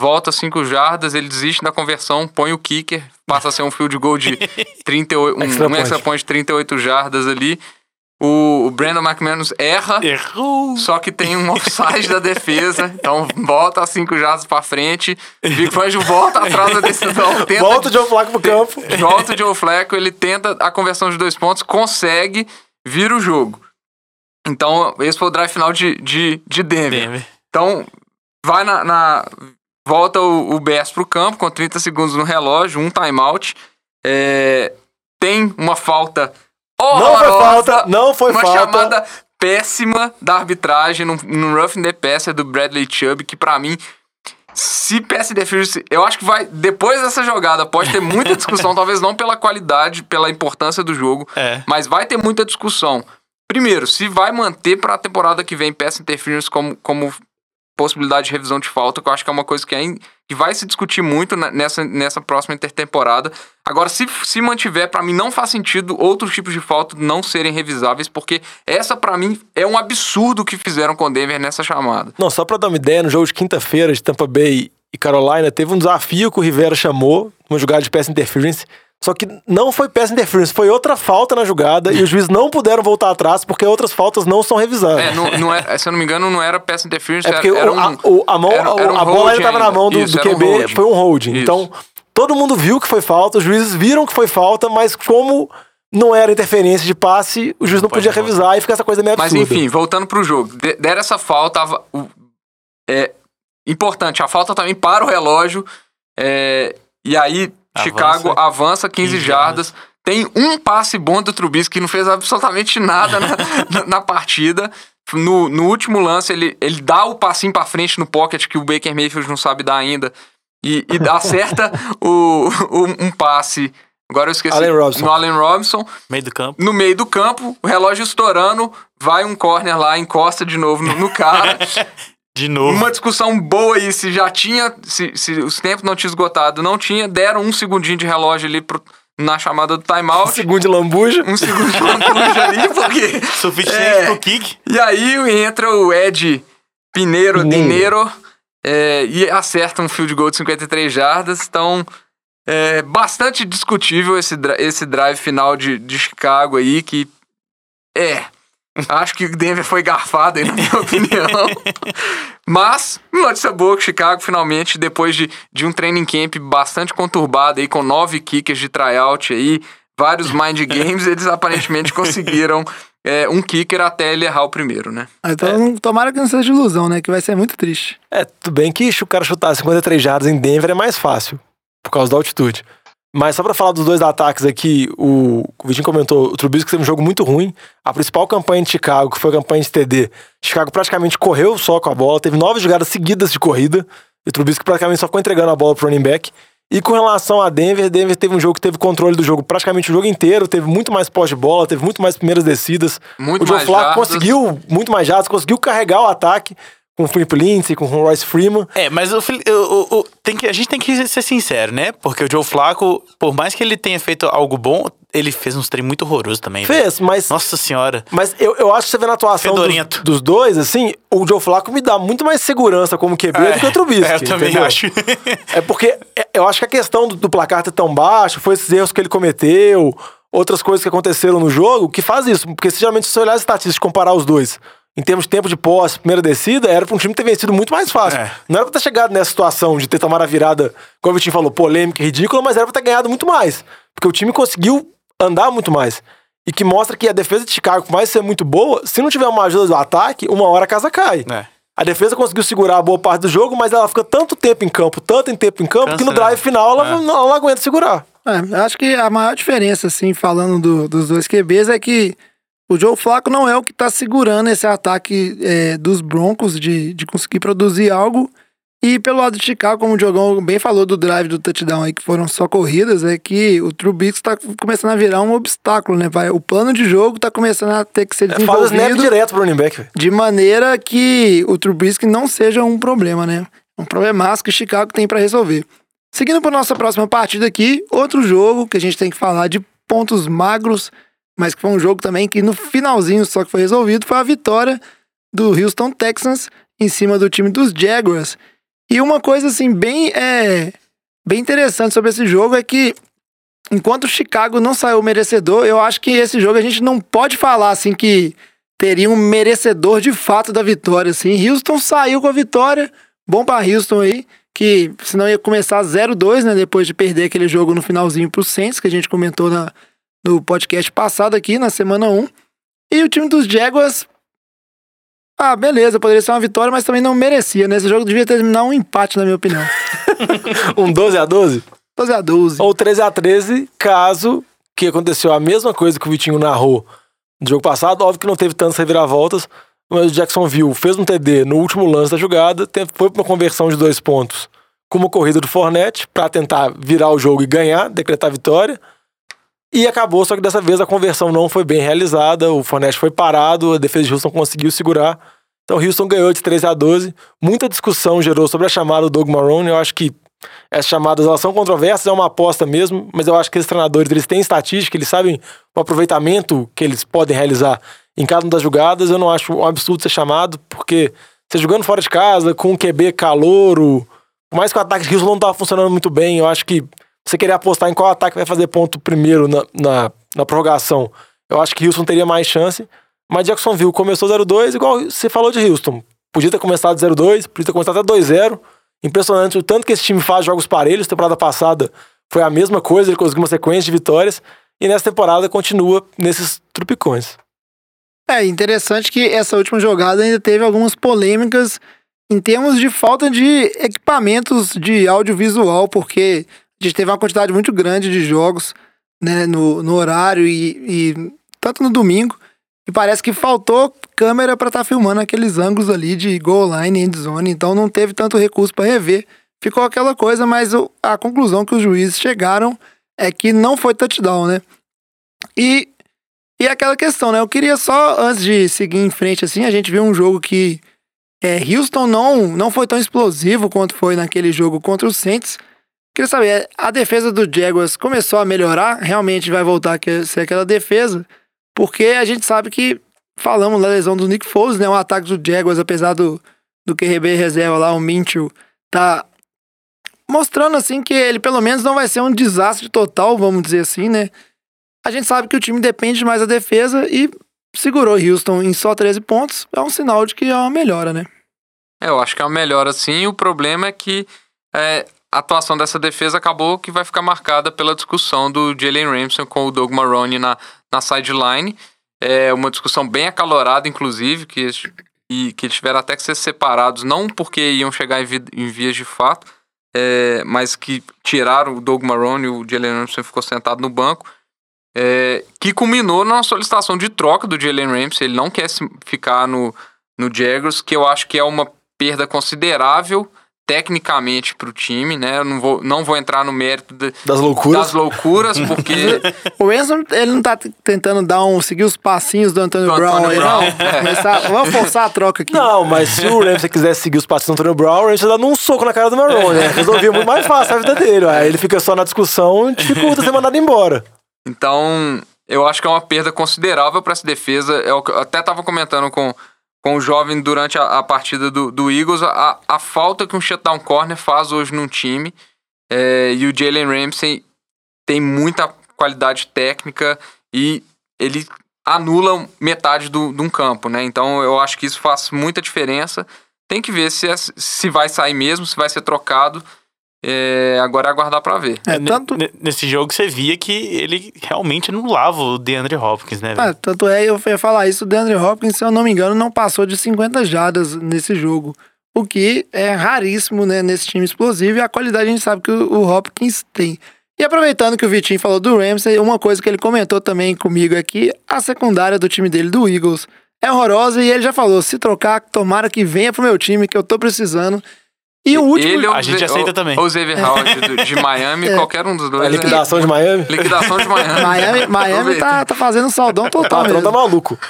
Volta 5 jardas, ele desiste da conversão, põe o kicker, passa a ser um field goal de 38, um, Extra um point. extra point de 38 jardas ali. O, o Brandon McManus erra, Errou! só que tem um offside da defesa, então volta 5 jardas para frente. Vic Fangio volta atrás da decisão, tenta Volta o Joe Flacco pro campo. Volta o Joe Flacco, ele tenta a conversão de dois pontos, consegue, vira o jogo. Então, esse foi o drive final de, de, de Denver. Denver. Então, vai na. na- volta o, o Bears pro campo com 30 segundos no relógio, um timeout. É, tem uma falta Não foi horrorosa, falta, não foi uma falta. chamada péssima da arbitragem no, no roughing the passer do Bradley Chubb, que pra mim, se pass interference, eu acho que vai, depois dessa jogada, pode ter muita discussão, talvez não pela qualidade, pela importância do jogo, É. mas vai ter muita discussão. Primeiro, se vai manter pra temporada que vem pass interference como, como possibilidade de revisão de falta, que eu acho que é uma coisa que, é, que vai se discutir muito nessa, nessa próxima intertemporada. Agora, se, se mantiver, pra mim não faz sentido outros tipos de falta não serem revisáveis, porque essa pra mim é um absurdo que fizeram com o Denver nessa chamada. Não, só pra dar uma ideia, no jogo de quinta-feira de Tampa Bay e Carolina, teve um desafio que o Rivera chamou, uma jogada de pass interference, só que não foi pass interference, foi outra falta na jogada e os juízes não puderam voltar atrás porque outras faltas não são revisadas. É, não, não é, se eu não me engano, não era pass interference, É porque era, era o- um, a, o- a mão, era- era um a bola ainda tava na mão do, Isso, do um QB, hold. foi um holding. Isso. Então, todo mundo viu que foi falta, os juízes viram que foi falta, mas como não era interferência de passe, o juiz não, pode podia voltar. revisar e fica essa coisa meio Mas absurda. enfim, voltando pro jogo. De- Deram essa falta. a- o- é importante, a falta também para o relógio. é, e aí, Avança. Chicago avança 15, 15 jardas. Tem um passe bom do Trubisky que não fez absolutamente nada na, na- na partida. No, no último lance, ele, ele dá o passinho pra frente no pocket que o Baker Mayfield não sabe dar ainda. E, e acerta o, o- um passe. Agora eu esqueci. Allen Robinson. No Allen Robinson Meio do campo. no meio do campo, o relógio estourando, vai um corner lá, encosta de novo no, no cara. De novo. Uma discussão boa aí, se já tinha, se, se os tempos não tinham esgotado, não tinha, deram um segundinho de relógio ali pro- na chamada do timeout. Segundo de lambuja. Um segundo de lambuja ali, porque... Suficiente É. pro kick. E aí entra o Ed Pineiro, Pineiro. Dinheiro é, e acerta um field goal de 53 jardas. Então, é bastante discutível esse, esse drive final de, de Chicago aí, que é. Acho que o Denver foi garfado aí, na minha opinião. Mas, notícia boa que Chicago finalmente, depois de, de um training camp bastante conturbado aí, com nove kickers de tryout aí, vários mind games, eles aparentemente conseguiram é, um kicker até ele errar o primeiro, né? Ah, Então, tomara que não seja ilusão, né? Que vai ser muito triste. É, tudo bem que o cara chutar 53 jardas em Denver é mais fácil, por causa da altitude. Mas só pra falar dos dois ataques aqui, o, o Vitinho comentou, o Trubisky teve um jogo muito ruim. A principal campanha de Chicago, que foi a campanha de TD, Chicago praticamente correu só com a bola, teve nove jogadas seguidas de corrida, e o Trubisky praticamente só ficou entregando a bola pro running back. E com relação a Denver, Denver teve um jogo que teve controle do jogo praticamente o jogo inteiro, teve muito mais pós de bola, teve muito mais primeiras descidas. Muito o Joe Flacco conseguiu muito mais jardas, conseguiu carregar o ataque, com o Philip Lindsay, com o Royce Freeman. É, mas o, o- o- tem que, a gente tem que ser sincero, né? Porque o Joe Flacco, por mais que ele tenha feito algo bom, ele fez uns trem muito horroroso também. velho. Fez, mas. Nossa senhora. Mas eu, eu acho que você vê na atuação dos, dos dois, assim, o Joe Flacco me dá muito mais segurança como QB do que o Trubisky. é, eu também entendeu? acho. É porque é- eu acho que a questão do, do placar ter tão baixo, foi esses erros que ele cometeu, outras coisas que aconteceram no jogo, que faz isso. Porque se geralmente se você olhar as estatísticas e comparar os dois, em termos de tempo de posse, primeira descida, era pra um time ter vencido muito mais fácil. É. Não era pra ter chegado nessa situação de ter tomado a virada, como o Vitinho falou, polêmica e ridícula, mas era pra ter ganhado muito mais. Porque o time conseguiu andar muito mais. E que mostra que a defesa de Chicago, por mais ser muito boa, se não tiver uma ajuda do ataque, uma hora a casa cai. É. A defesa conseguiu segurar a boa parte do jogo, mas ela fica tanto tempo em campo, tanto em tempo em campo, Cansa, que no né? drive final ela, É. não, ela não aguenta segurar. É, eu acho que a maior diferença, assim, falando do- dos dois QBs, é que o Joe Flacco não é o que tá segurando esse ataque é, dos Broncos de, de conseguir produzir algo. E pelo lado de Chicago, como o Diogão bem falou do drive do touchdown aí, que foram só corridas, é que o Trubisky tá começando a virar um obstáculo, né? Vai, o plano de jogo tá começando a ter que ser É, faz o snap desenvolvido direto pro running back. de maneira que o Trubisky não seja um problema, né? Um problemaço que o Chicago tem pra resolver. Seguindo para nossa próxima partida aqui, outro jogo que a gente tem que falar de pontos magros, mas que foi um jogo também que no finalzinho só que foi resolvido, foi a vitória do Houston Texans em cima do time dos Jaguars. E uma coisa assim bem é bem interessante sobre esse jogo é que enquanto o Chicago não saiu merecedor, eu acho que esse jogo a gente não pode falar assim que teria um merecedor de fato da vitória. Assim. Houston saiu com a vitória, bom para Houston aí, que senão ia começar 0-2, né? Depois de perder aquele jogo no finalzinho pro Saints, que a gente comentou na, no podcast passado aqui, na semana 1. E o time dos Jaguars. Ah, beleza, poderia ser uma vitória, mas também não merecia, né? Esse jogo devia terminar um empate, na minha opinião. Um 12 a 12 12 a 12. ou 13 a 13 caso que aconteceu a mesma coisa que o Vitinho narrou no jogo passado. Óbvio que não teve tantas reviravoltas, mas o Jacksonville fez um TD no último lance da jogada, foi pra uma conversão de dois pontos com uma corrida do Fornette pra tentar virar o jogo e ganhar, decretar a vitória. E acabou, só que dessa vez a conversão não foi bem realizada, o Fournette foi parado, a defesa de Houston conseguiu segurar. Então o Houston ganhou de 13 a 12. Muita discussão gerou sobre a chamada do Doug Marrone. Eu acho que essas chamadas elas são controversas, é uma aposta mesmo, mas eu acho que esses treinadores eles têm estatística, eles sabem o aproveitamento que eles podem realizar em cada uma das jogadas. Eu não acho um absurdo ser chamado, porque você jogando fora de casa, com um QB calouro, por mais que o ataque de Houston não estava funcionando muito bem, eu acho que você querer apostar em qual ataque vai fazer ponto primeiro na, na, na prorrogação, eu acho que Houston teria mais chance. Mas Jacksonville começou 0-2, igual você falou de Houston. Podia ter começado 0-2, podia ter começado até 2-0. Impressionante o tanto que esse time faz jogos parelhos. Temporada passada foi a mesma coisa, ele conseguiu uma sequência de vitórias. E nessa temporada continua nesses trupicões. É interessante que essa última jogada ainda teve algumas polêmicas em termos de falta de equipamentos de audiovisual, porque a gente teve uma quantidade muito grande de jogos né, no, no horário e, e tanto no domingo. E parece que faltou câmera para estar filmando aqueles ângulos ali de goal line, end zone, então não teve tanto recurso para rever. Ficou aquela coisa, mas o- a conclusão que os juízes chegaram é que não foi touchdown, né? E e aquela questão, né? Eu queria só, antes de seguir em frente, assim, a gente viu um jogo que é, Houston não, não foi tão explosivo quanto foi naquele jogo contra o Saints. Queria saber, a defesa do Jaguars começou a melhorar? Realmente vai voltar a ser aquela defesa? Porque a gente sabe que, falamos da lesão do Nick Foles, né? O ataque do Jaguars, apesar do, do QRB reserva lá, o Minchel, tá mostrando, assim, que ele pelo menos não vai ser um desastre total, vamos dizer assim, né? A gente sabe que o time depende mais da defesa e segurou Houston em só 13 pontos. É um sinal de que é uma melhora, né? É, eu acho que é uma melhora sim. O problema é que é, a atuação dessa defesa acabou que vai ficar marcada pela discussão do Jalen Ramsey com o Doug Marrone na, na sideline. É uma discussão bem acalorada, inclusive, que, e, que eles tiveram até que ser separados, não porque iam chegar em, vi- em vias de fato, é, mas que tiraram o Doug Marrone e o Jalen Ramsey ficou sentado no banco. é, que culminou na solicitação de troca do Jalen Ramsey. Ele não quer ficar no, no Jaguars, que eu acho que é uma perda considerável tecnicamente pro time, né? Eu não vou, não vou entrar no mérito de- Das loucuras. das loucuras, porque O Enzo, ele não tá tentando dar um, seguir os passinhos do Antônio Do Brown Antônio aí, Brown, não. é. Começar- vamos forçar a troca aqui. Não, mas se o Ramsey quisesse seguir os passos do Antônio Brown, o Ramsey dando um soco na cara do Marrone, né? Resolvia muito mais fácil a vida dele. Aí ele fica só na discussão e dificulta ser mandado embora. Então, eu acho que é uma perda considerável para essa defesa. É o que eu até estava comentando com, com o jovem durante a, a partida do, do Eagles, a, a falta que um shutdown corner faz hoje num time. É, e o Jalen Ramsey tem muita qualidade técnica e ele anula metade do, de um campo, né? Então eu acho que isso faz muita diferença. Tem que ver se, é- se vai sair mesmo, se vai ser trocado. É, agora é aguardar para ver. É, Ne- tanto, ne- Nesse jogo você via que ele realmente anulava o DeAndre Hopkins, né? é, tanto é, eu ia falar isso, o DeAndre Hopkins, se eu não me engano, não passou de 50 jardas nesse jogo. O que é raríssimo, né, nesse time explosivo e a qualidade a gente sabe que o, o Hopkins tem. E aproveitando que o Vitinho falou do Ramsey, uma coisa que ele comentou também comigo aqui, a secundária do time dele, do Eagles, é horrorosa e ele já falou, se trocar, tomara que venha pro meu time, que eu tô precisando. E o último... Ele ou A gente aceita também. Ou o Xavier Howard de Miami, É. qualquer um dos dois. A né? liquidação de Miami. Liquidação de Miami. Miami, Miami tá, tá fazendo saldão O total patrão mesmo. tá maluco.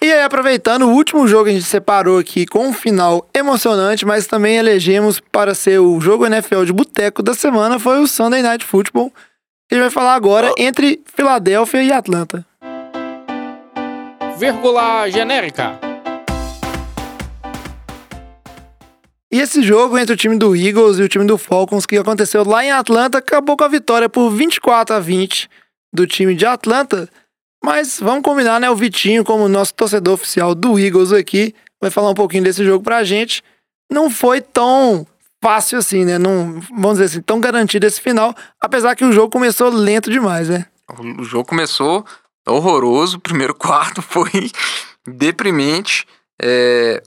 E aí, aproveitando, o último jogo que a gente separou aqui com um final emocionante, mas também elegemos para ser o jogo NFL de boteco da semana, foi o Sunday Night Football. Que a gente vai falar agora entre Filadélfia e Atlanta. Vírgula genérica. E esse jogo entre o time do Eagles e o time do Falcons, que aconteceu lá em Atlanta, acabou com a vitória por 24 a 20 do time de Atlanta. Mas vamos combinar, né? O Vitinho, como nosso torcedor oficial do Eagles aqui, vai falar um pouquinho desse jogo pra gente. Não foi tão fácil assim, né? Não, vamos dizer assim, tão garantido esse final, apesar que o jogo começou lento demais, né? O jogo começou horroroso. O primeiro quarto foi deprimente. É,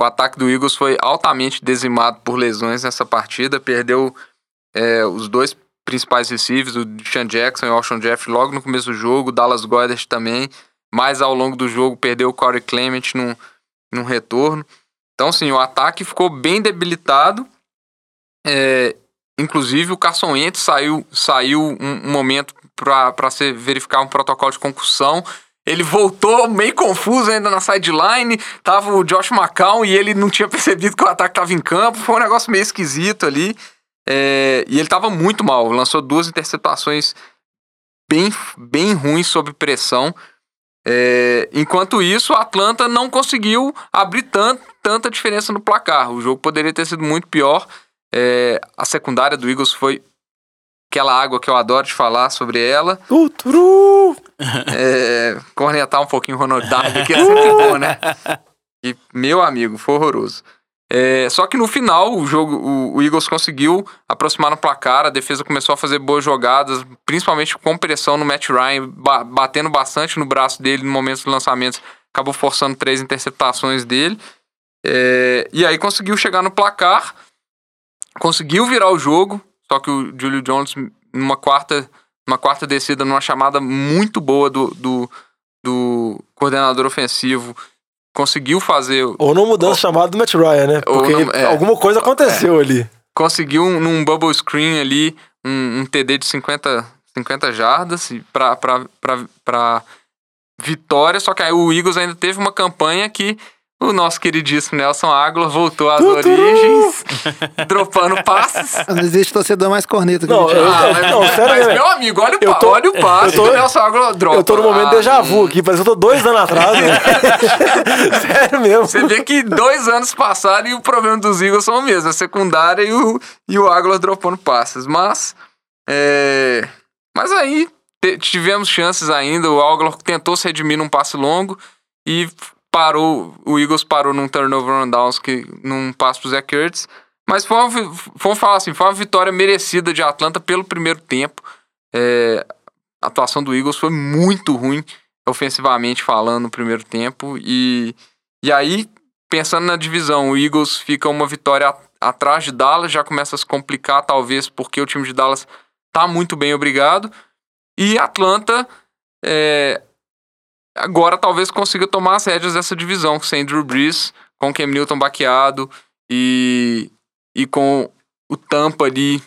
o ataque do Eagles foi altamente dizimado por lesões nessa partida. Perdeu é, os dois principais receivers, o Sean Jackson e o Alshon Jeffrey, logo no começo do jogo. O Dallas Goddard também. Mas ao longo do jogo perdeu o Corey Clement num, num retorno. Então, sim, o ataque ficou bem debilitado. É, inclusive, o Carson Wentz saiu, saiu um, um momento para se verificar um protocolo de concussão. Ele voltou meio confuso ainda na sideline. Tava o Josh McCown e ele não tinha percebido que o ataque tava em campo. Foi um negócio meio esquisito ali. É, e ele tava muito mal. Lançou duas interceptações bem, bem ruins sob pressão. É, enquanto isso, o Atlanta não conseguiu abrir tant, tanta diferença no placar. O jogo poderia ter sido muito pior. É, a secundária do Eagles foi aquela água que eu adoro de falar sobre ela. Tuturu! É, cornetar um pouquinho o Ronald Darby, que é sempre bom, né? E, meu amigo, foi horroroso. É, só que no final, o jogo, o, o Eagles conseguiu aproximar no placar, a defesa começou a fazer boas jogadas, principalmente com pressão no Matt Ryan, ba- batendo bastante no braço dele no momento dos lançamentos, acabou forçando três interceptações dele. É, e aí conseguiu chegar no placar, conseguiu virar o jogo, só que o Julio Jones, numa quarta, numa quarta descida, numa chamada muito boa do, do, do coordenador ofensivo, conseguiu fazer Ou não mudança chamada do Matt Ryan, né? Porque não- é. alguma coisa aconteceu ali. conseguiu um- num bubble screen ali um, um TD de 50, 50 jardas pra vitória, só que aí o Eagles ainda teve uma campanha que o nosso queridíssimo Nelson Aguilar voltou às Tuturu! origens, dropando passes. Não existe torcedor mais corneta que Não, eu- Ah, mas, não, sério, mas, meu amigo, olha o, Eu pa- tô- olha o passe eu tô- que o Nelson Aguilar dropa. Eu tô no momento Ah, déjà vu aqui, parece que eu tô dois anos atrás, né? Sério mesmo. Você vê que dois anos passaram e o problema dos Eagles são o mesmo, a secundária e o, e o dropando passes. Mas, é, mas aí tivemos chances ainda, o Aguilar tentou se redimir num passe longo e parou, o Eagles parou num turnover on downs, que, num passe pro Zach Ertz. Mas foi uma, vamos falar assim, foi uma vitória merecida de Atlanta pelo primeiro tempo. É, a atuação do Eagles foi muito ruim, ofensivamente falando, no primeiro tempo. E, e aí, pensando na divisão, o Eagles fica uma vitória atrás de Dallas, já começa a se complicar, talvez, porque o time de Dallas tá muito bem, obrigado. E Atlanta é, agora talvez consiga tomar as rédeas dessa divisão, sem Drew Brees, com Cam Newton baqueado e, e com o Tampa ali.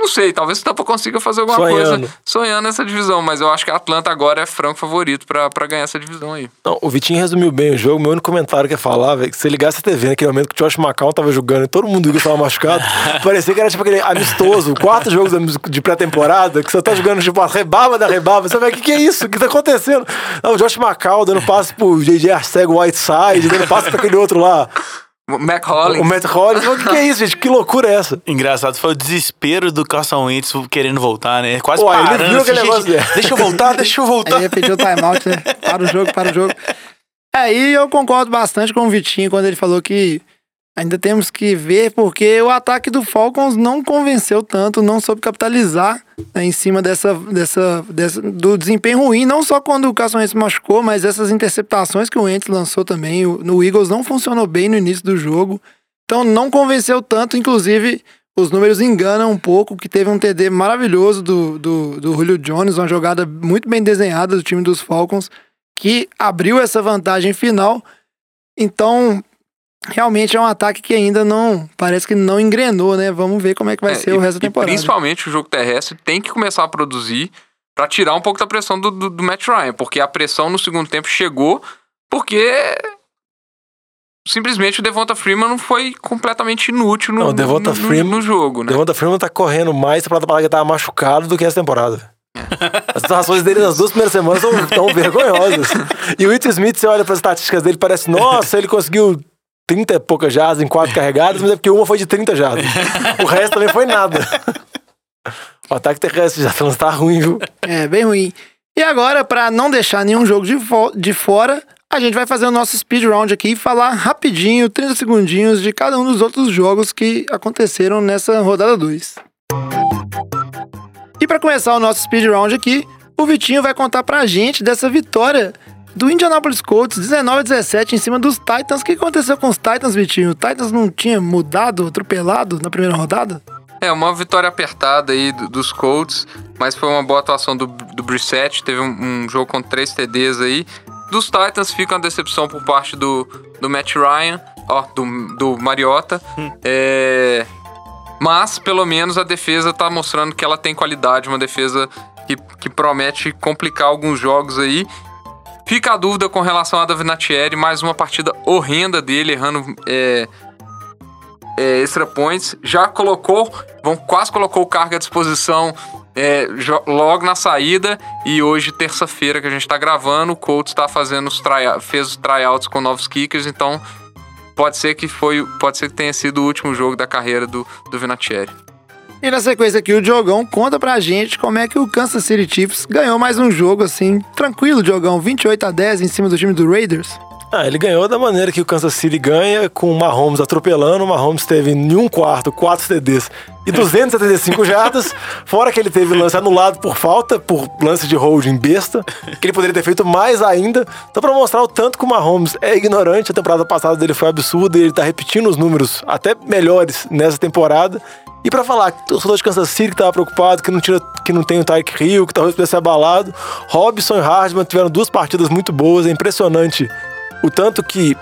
Não sei, talvez o Tampa consiga fazer alguma Sonhando. coisa sonhando nessa divisão, mas eu acho que a Atlanta agora é franco favorito pra, pra ganhar essa divisão aí. Não, o Vitinho resumiu bem o jogo. Meu único comentário que eu falar, velho, que se ligasse a TV naquele momento que o Josh McCown tava jogando e todo mundo viu que tava machucado, parecia que era tipo aquele amistoso, quatro jogos de pré-temporada, que você tá jogando tipo a rebaba da rebaba. Você vai, o que, que é isso? O que tá acontecendo? Não, o Josh McCown dando passe pro JJ Arcego Whiteside, dando passe pra aquele outro lá, Mac Hollins. o Matt Hollins. O que, que é isso, gente? Que loucura é essa? Engraçado foi o desespero do Carson Wentz querendo voltar, né? Quase ele parando. viu aquele assim, negócio gente, dele. deixa eu voltar, deixa eu voltar. Aí pedir o timeout, né? Para o jogo, para o jogo. É, e eu concordo bastante com o Vitinho quando ele falou que ainda temos que ver porque o ataque do Falcons não convenceu tanto, não soube capitalizar né, em cima dessa, dessa, dessa- do desempenho ruim, não só quando o Carson Wentz machucou, mas essas interceptações que o Wentz lançou também. No Eagles não funcionou bem no início do jogo, então não convenceu tanto, inclusive os números enganam um pouco, que teve um TD maravilhoso do, do, do Julio Jones, uma jogada muito bem desenhada do time dos Falcons, que abriu essa vantagem final. Então, realmente é um ataque que ainda não, parece que não engrenou, né? Vamos ver como é que vai É, ser e- o resto da temporada. principalmente o jogo terrestre tem que começar a produzir pra tirar um pouco da pressão do, do, do Matt Ryan, porque a pressão no segundo tempo chegou porque simplesmente o Devonta Freeman não foi completamente inútil no, Não, o Devonta no, no- Freeman- no jogo, né? Devonta Freeman tá correndo mais pra temporada que ele tava machucado do que essa temporada. As situações dele nas duas primeiras semanas são tão vergonhosas. E o Whitney Smith, você olha para as estatísticas dele, parece, nossa, ele conseguiu 30 e poucas jardas em quatro carregadas, mas é porque uma foi de 30 jardas. O resto também foi nada. O ataque terrestre já tá ruim, viu? É, bem ruim. E agora, pra não deixar nenhum jogo de, fo- de fora, a gente vai fazer o nosso speed round aqui e falar rapidinho, 30 segundinhos, de cada um dos outros jogos que aconteceram nessa rodada 2. E pra começar o nosso speed round aqui, o Vitinho vai contar pra gente dessa vitória do Indianapolis Colts 19 a 17 em cima dos Titans. O que aconteceu com os Titans, Vitinho? O Titans não tinha mudado, atropelado na primeira rodada? É, uma vitória apertada aí do- dos Colts, mas foi uma boa atuação do, do Brissett, teve um, um jogo com três TDs aí. Dos Titans fica uma decepção por parte do, do Matt Ryan, ó, do, do Mariota. É, mas, pelo menos, a defesa tá mostrando que ela tem qualidade, uma defesa que, que promete complicar alguns jogos aí. Fica a dúvida com relação a Davinatieri, mais uma partida horrenda dele, errando é, é, extra points. Já colocou, vão, quase colocou carga à disposição é, logo na saída. E hoje, terça-feira, que a gente tá gravando, o Colts tá fazendo os try, fez os tryouts com novos kickers, então pode ser que foi, pode ser que tenha sido o último jogo da carreira do, do Vinatieri. E na sequência aqui, o Diogão conta pra gente como é que o Kansas City Chiefs ganhou mais um jogo assim, tranquilo, Diogão, 28 a 10 em cima do time do Raiders. Ah, ele ganhou da maneira que o Kansas City ganha, com o Mahomes atropelando. O Mahomes teve em um quarto, quatro TDs e 275 jardas. Fora que ele teve lance anulado por falta, por lance de holding besta, que ele poderia ter feito mais ainda. Então, pra mostrar o tanto que o Mahomes é ignorante, a temporada passada dele foi absurda e ele tá repetindo os números até melhores nessa temporada. E pra falar que o torcedor de Kansas City que tava preocupado, que não, tira, que não tem o Tyreek Hill, que talvez pudesse ser abalado, Robson e Hardman tiveram duas partidas muito boas, é impressionante o tanto que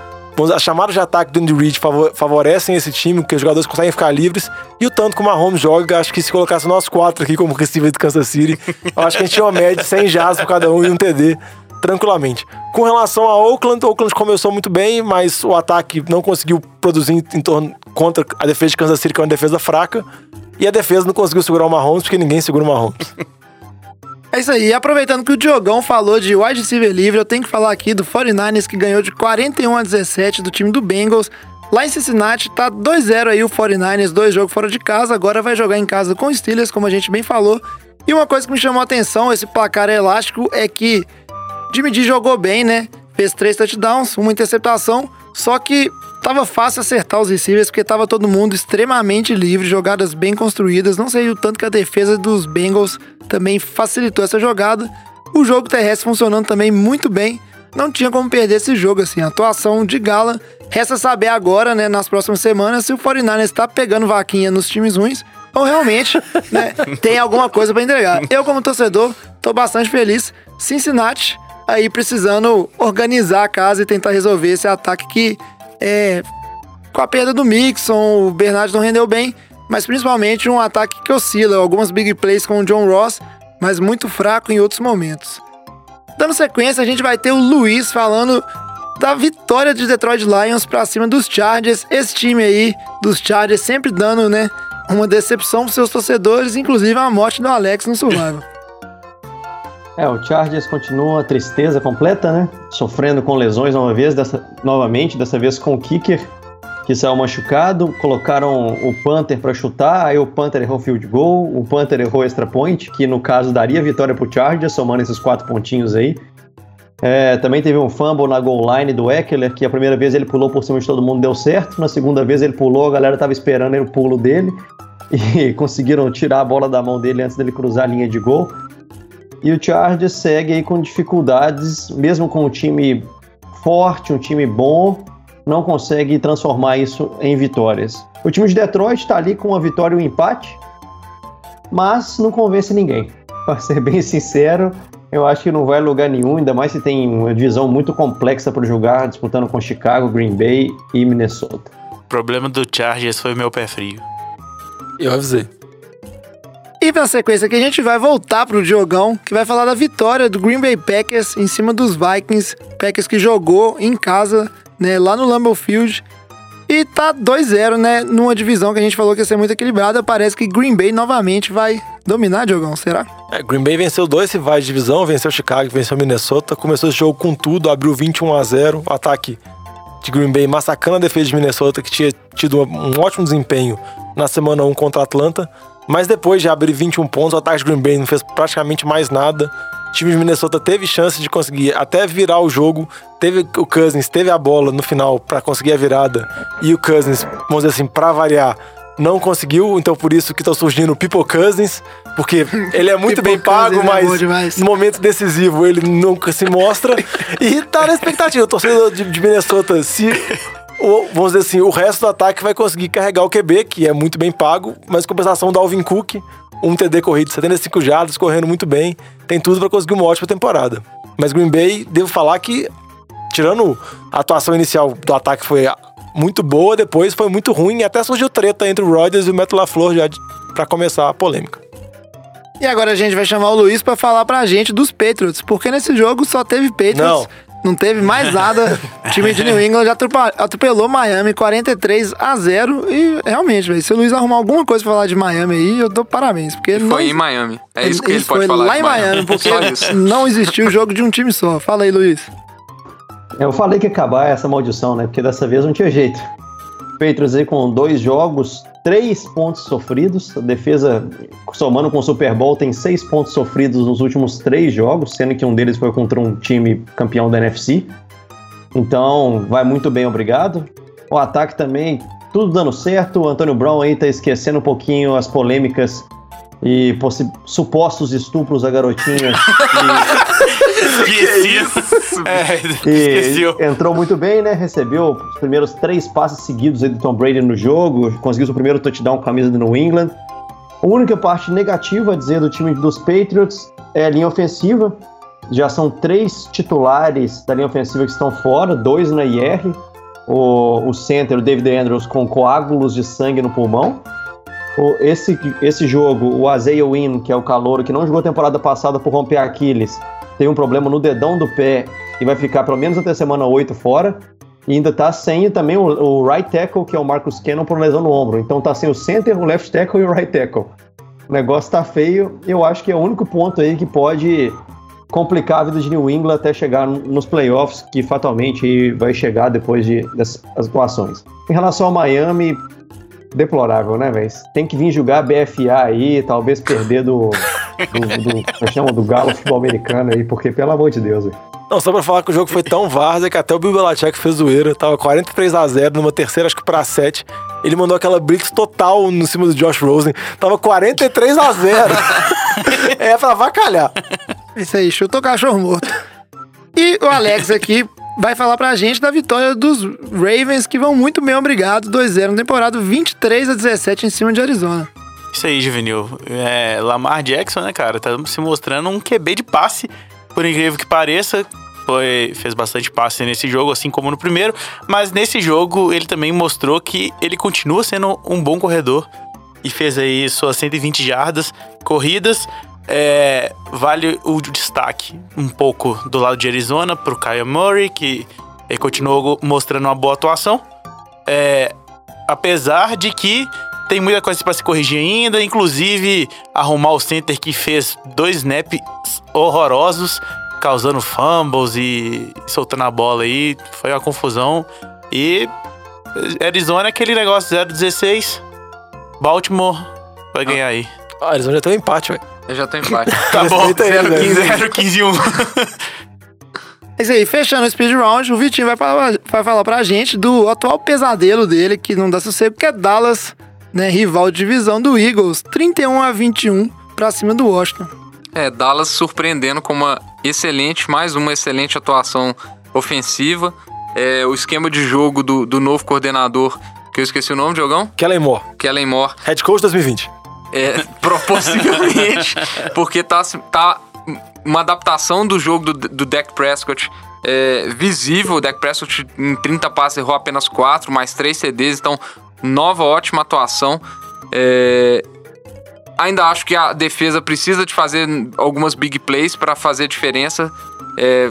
as chamadas de ataque do Andy Reid favo- favorecem esse time, que os jogadores conseguem ficar livres, e o tanto que o Mahomes joga, acho que se colocasse nós quatro aqui como receiver de Kansas City, acho que a gente tinha uma média de 100 jardas por cada um e um TD, tranquilamente. Com relação a Oakland, o Oakland começou muito bem, mas o ataque não conseguiu produzir em torno contra a defesa de Kansas City, que é uma defesa fraca, e a defesa não conseguiu segurar o Mahomes, porque ninguém segura o Mahomes. É isso aí, aproveitando que o Diogão falou de wide receiver livre, eu tenho que falar aqui do 49ers que ganhou de 41 a 17 do time do Bengals. Lá em Cincinnati tá 2-0 aí o 49ers, dois jogos fora de casa, agora vai jogar em casa com o Steelers, como a gente bem falou. E uma coisa que me chamou a atenção, esse placar elástico, é que Jimmy G jogou bem, né? Fez três touchdowns, uma interceptação, só que tava fácil acertar os receivers porque tava todo mundo extremamente livre, jogadas bem construídas. Não sei o tanto que a defesa dos Bengals também facilitou essa jogada. O jogo terrestre funcionando também muito bem. Não tinha como perder esse jogo, assim. Atuação de gala. Resta saber agora, né, nas próximas semanas, se o 49ers tá pegando vaquinha nos times ruins ou realmente né, tem alguma coisa para entregar. Eu, como torcedor, tô bastante feliz. Cincinnati aí precisando organizar a casa e tentar resolver esse ataque que é com a perda do Mixon, o Bernard não rendeu bem, mas principalmente um ataque que oscila, algumas big plays com o John Ross, mas muito fraco em outros momentos. Dando sequência, a gente vai ter o Luiz falando da vitória de Detroit Lions para cima dos Chargers. Esse time aí dos Chargers sempre dando, né, uma decepção para seus torcedores, inclusive a morte do Alex no Survival. É, o Chargers continua a tristeza completa, né? Sofrendo com lesões uma vez, dessa, novamente, dessa vez com o kicker, que saiu machucado. Colocaram o Panther para chutar, aí o Panther errou field goal, o Panther errou extra point, que no caso daria vitória pro Chargers, somando esses quatro pontinhos aí. É, também teve um fumble na goal line do Eckler, que a primeira vez ele pulou por cima de todo mundo, deu certo. Na segunda vez ele pulou, a galera tava esperando o pulo dele e conseguiram tirar a bola da mão dele antes dele cruzar a linha de gol. E o Chargers segue aí com dificuldades, mesmo com um time forte, um time bom, não consegue transformar isso em vitórias. O time de Detroit está ali com uma vitória e um empate, mas não convence ninguém. Para ser bem sincero, eu acho que não vai a lugar nenhum, ainda mais se tem uma divisão muito complexa para jogar, disputando com Chicago, Green Bay e Minnesota. O problema do Chargers foi meu pé frio. Eu avisei. E na sequência que a gente vai voltar pro Diogão, que vai falar da vitória do Green Bay Packers em cima dos Vikings. Packers que jogou em casa, né, lá no Lambeau Field. E tá 2-0, né, numa divisão que a gente falou que ia ser muito equilibrada. Parece que Green Bay novamente vai dominar, Diogão, será? É, Green Bay venceu dois rivais de divisão, venceu Chicago, venceu Minnesota. Começou esse jogo com tudo, abriu 21 a 0 o ataque de Green Bay massacrando a defesa de Minnesota, que tinha tido um ótimo desempenho na semana 1 contra a Atlanta. Mas depois de abrir 21 pontos, o ataque de Green Bay não fez praticamente mais nada. O time de Minnesota teve chance de conseguir até virar o jogo. Teve o Cousins, teve a bola no final para conseguir a virada. E o Cousins, vamos dizer assim, para variar, não conseguiu. Então por isso que tá surgindo o People Cousins. Porque ele é muito bem pago, mas no momento decisivo ele nunca se mostra. e tá na expectativa. O torcedor de, de Minnesota, se o, vamos dizer assim, o resto do ataque vai conseguir carregar o QB, que é muito bem pago, mas em compensação do Alvin Cook, um TD corrido, 75 jardas, correndo muito bem, tem tudo para conseguir uma ótima temporada. Mas Green Bay, devo falar que, tirando a atuação inicial do ataque foi muito boa, depois foi muito ruim, e até surgiu treta entre o Rodgers e o Matt LaFleur já para começar a polêmica. E agora a gente vai chamar o Luiz para falar pra gente dos Patriots, porque nesse jogo só teve Patriots. Não. Não teve mais nada. O time de New England já atropelou Miami 43 a 0 e realmente, velho, se o Luiz arrumar alguma coisa pra falar de Miami aí, eu dou parabéns, porque Ele não foi em Miami. É isso que ele, pode foi falar. lá de em Miami, porque Só isso. não existiu jogo de um time só. Fala aí, Luiz. Eu falei que ia acabar essa maldição, né? Porque dessa vez não tinha jeito. Patriots aí com dois jogos, três pontos sofridos. A defesa, somando com o Super Bowl, tem seis pontos sofridos nos últimos três jogos, sendo que um deles foi contra um time campeão da NFC. Então, vai muito bem, obrigado. O ataque também, tudo dando certo. O Antônio Brown aí tá esquecendo um pouquinho as polêmicas e possi- supostos estupros a garotinhas. Esqueci. É, E esqueceu. entrou muito bem, né? Recebeu os primeiros três passes seguidos aí do Tom Brady no jogo, conseguiu seu primeiro touchdown com a camisa do New England. A única parte negativa a dizer do time dos Patriots é a linha ofensiva. Já são três titulares da linha ofensiva que estão fora, dois na IR. O, o center, o David Andrews, com coágulos de sangue no pulmão. Esse, esse jogo, o Isaiah Wynn, que é o calouro, que não jogou a temporada passada por romper Aquiles, tem um problema no dedão do pé e vai ficar pelo menos até semana 8 fora. E ainda tá sem também o, o right tackle, que é o Marcus Cannon, por lesão no ombro. Então tá sem o center, o left tackle e o right tackle. O negócio tá feio. Eu acho que é o único ponto aí que pode complicar a vida de New England até chegar nos playoffs, que fatalmente vai chegar depois de, dessas atuações. Em relação ao Miami, deplorável, né, velho? Tem que vir jogar BFA aí, talvez perder do. do, do, como é que chama? do Galo futebol americano aí, porque pelo amor de Deus, velho. Não, só pra falar que o jogo foi tão várzea que até o Bill Belichick fez zoeira. Tava 43 a 0 numa terceira, acho que pra 7. Ele mandou aquela blitz total no cima do Josh Rosen. Tava 43 a 0 É pra vacalhar. Isso aí, chutou o cachorro morto. E o Alex aqui vai falar pra gente da vitória dos Ravens, que vão muito bem, obrigado. 2-0 na temporada, 23 a 17 em cima de Arizona. Isso aí, Juvenil. É, Lamar Jackson, né, cara? Tá se mostrando um QB de passe, por incrível que pareça. foi, fez bastante passe nesse jogo, assim como no primeiro. Mas nesse jogo ele também mostrou que ele continua sendo um bom corredor. E fez aí suas 120 jardas corridas. É, vale o destaque um pouco do lado de Arizona pro Kyle Murray, que ele continuou mostrando uma boa atuação. É, apesar de que tem muita coisa para se corrigir ainda, inclusive arrumar o center que fez dois snaps horrorosos, causando fumbles e soltando a bola aí, foi uma confusão. E Arizona é aquele negócio 0-16, Baltimore vai ganhar aí. Ah, vão já ter um empate, velho. Eu já tô empate. Tá bom, Respeita ele, né? 0-15 0-15 1. É isso aí, fechando o speed round, o Vitinho vai falar, vai falar pra gente do atual pesadelo dele, que não dá sossego, que é Dallas, né, rival de divisão do Eagles, 31 a 21 pra cima do Washington. É, Dallas surpreendendo com uma excelente, mais uma excelente atuação ofensiva. É, o esquema de jogo do, do novo coordenador, que eu esqueci o nome, Diogão? Kellen Moore, Kellen Moore. head coach 2020. É, pro- possivelmente, porque tá, tá uma adaptação do jogo do, do Prescott é, visível. O Dak Prescott em 30 passes errou apenas 4, mais 3 CDs, então nova ótima atuação. É, ainda acho que a defesa precisa de fazer algumas big plays para fazer diferença. É,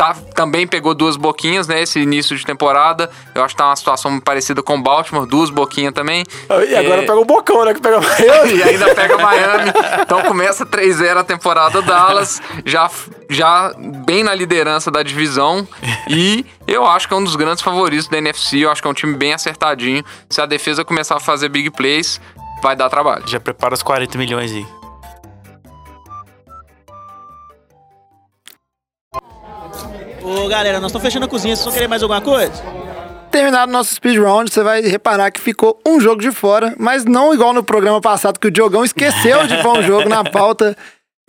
tá, também pegou duas boquinhas, né? Esse início de temporada. Eu acho que tá uma situação parecida com o Baltimore, duas boquinhas também. E agora É, pega o Bocão, né? Que pega e ainda pega Miami. Então começa 3-0 a temporada Dallas, já, já bem na liderança da divisão. E eu acho que é um dos grandes favoritos da NFC. Eu acho que é um time bem acertadinho. Se a defesa começar a fazer big plays, vai dar trabalho. Já prepara os 40 milhões aí. Ô galera, nós estamos fechando a cozinha, vocês vão querer mais alguma coisa? Terminado nosso speed round, você vai reparar que ficou um jogo de fora, mas não igual no programa passado que o Diogão esqueceu de pôr um jogo na pauta.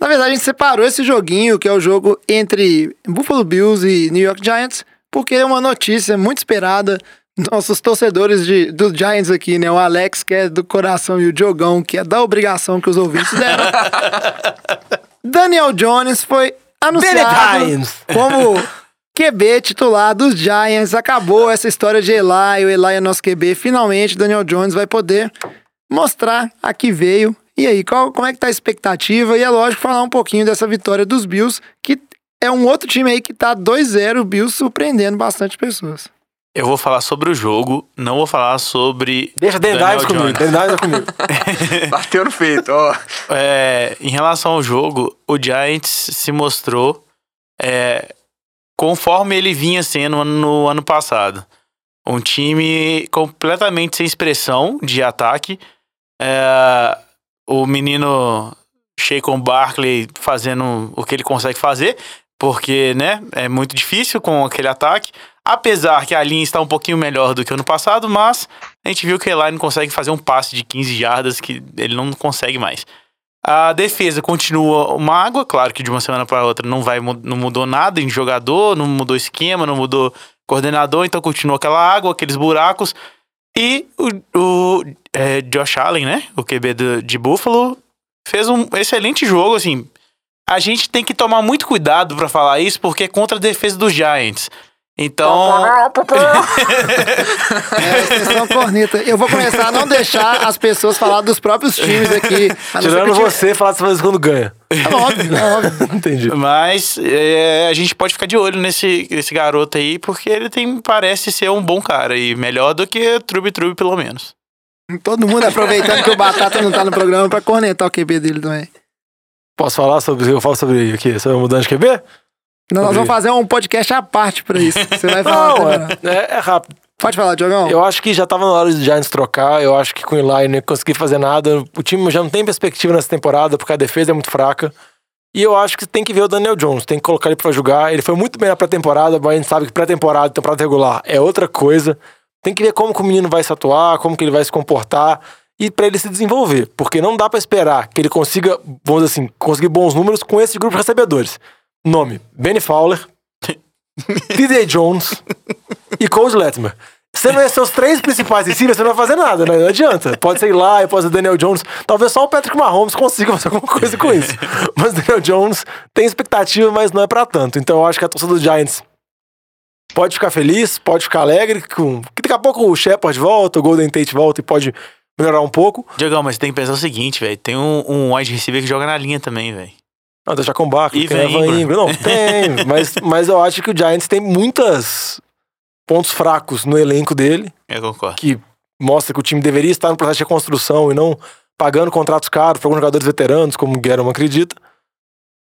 Na verdade, a gente separou esse joguinho, que é o jogo entre Buffalo Bills e New York Giants, porque é uma notícia muito esperada. Nossos torcedores de, do Giants aqui, né? O Alex, que é do coração, e o Diogão, que é da obrigação que os ouvintes deram. Daniel Jones foi anunciado como QB titular dos Giants. Acabou essa história de Eli. O Eli é nosso QB. Finalmente, Daniel Jones vai poder mostrar a que veio. E aí, qual, como é que tá a expectativa? E é lógico falar um pouquinho dessa vitória dos Bills, que é um outro time aí que tá 2-0, o Bills surpreendendo bastante pessoas. Eu vou falar sobre o jogo, não vou falar sobre. Deixa Dan Daniel Dives comigo, Jones. Dan Dives é comigo. Bateu no feito, ó. É, em relação ao jogo, o Giants se mostrou é, conforme ele vinha sendo no ano passado. Um time completamente sem expressão de ataque. É, o menino Shaquon Barkley fazendo o que ele consegue fazer, porque né, é muito difícil com aquele ataque. Apesar que a linha está um pouquinho melhor do que ano passado, mas a gente viu que o Eli não consegue fazer um passe de 15 jardas que ele não consegue mais. A defesa continua uma água, claro que de uma semana para outra não vai não mudou nada em jogador, não mudou esquema, não mudou coordenador, então continua aquela água, aqueles buracos. E o, o é, Josh Allen, né, o QB do- de Buffalo, fez um excelente jogo, assim. A gente tem que tomar muito cuidado para falar isso, porque é contra a defesa dos Giants. Então, É, extensão corneta. Eu vou começar a não deixar as pessoas falar dos próprios times aqui. Tirando que o você, falar dessa vez quando ganha. É óbvio, é óbvio. Entendi. Mas é, a gente pode ficar de olho nesse, nesse garoto aí, porque ele tem, parece ser um bom cara e melhor do que Trube Trube, pelo menos. Todo mundo aproveitando que o Batata não tá no programa pra cornetar o QB dele também. Posso falar sobre eu falo sobre o quê? Sobre a mudança de QB? Nós vamos fazer um podcast à parte pra isso. Você vai falar Não, também. é, é, é rápido. Pode falar, Diogão. Eu acho que já tava na hora de Giants trocar. Eu acho que com o Eli não ia conseguir fazer nada. O time já não tem perspectiva nessa temporada, porque a defesa é muito fraca. E eu acho que tem que ver o Daniel Jones, tem que colocar ele pra jogar. Ele foi muito bem na pré-temporada, mas a gente sabe que pré-temporada e temporada regular é outra coisa. Tem que ver como que o menino vai se atuar, como que ele vai se comportar e pra ele se desenvolver. Porque não dá pra esperar que ele consiga, vamos dizer assim, conseguir bons números com esse grupo de recebedores. Nome: Benny Fowler, TJ Jones e Coach Letmer. Você não é seus três principais receivers, você não vai fazer nada, né? Não adianta. Pode ser lá, pode ser Daniel Jones. Talvez só o Patrick Mahomes consiga fazer alguma coisa com isso. Mas Daniel Jones tem expectativa, mas não é pra tanto. Então eu acho que a torcida do Giants pode ficar feliz, pode ficar alegre, com... que daqui a pouco o Shepard volta, o Golden Tate volta e pode melhorar um pouco. Diogão, mas tem que pensar o seguinte, velho. Tem um, um wide receiver que joga na linha também, velho. Não, deixa com Barco, E tem Evan Ingram. Ingram. Não, tem. mas, mas eu acho que o Giants tem muitas pontos fracos no elenco dele, Eu concordo. que mostra que o time deveria estar no processo de reconstrução e não pagando contratos caros para alguns jogadores veteranos, como o Guerrero acredita.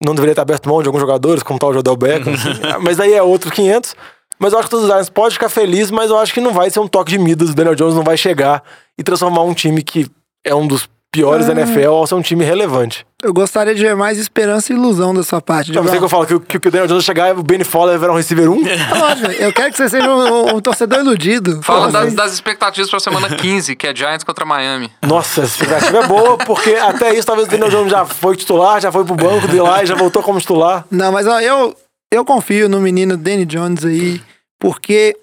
Não deveria ter aberto mão de alguns jogadores, como tal o Jodel Beckham. assim. mas aí é outro 500. Mas eu acho que todos os Giants pode ficar feliz, mas eu acho que não vai ser um toque de Midas. O Daniel Jones não vai chegar e transformar um time que é um dos piores da Ah. NFL ao ser um time relevante. Eu gostaria de ver mais esperança e ilusão da sua parte. Não, é que eu falo que, o- que o Daniel Jones chegar e o Benny Fowler virar um receiver 1. Lógico, eu quero que você seja um, um torcedor iludido. Fala das, vocês- das expectativas pra semana 15, que é Giants contra Miami. Nossa, a expectativa é boa, porque até isso talvez o Daniel Jones já foi titular, já foi pro banco de lá e já voltou como titular. Não, mas ó, eu, eu confio no menino Danny Jones aí, porque.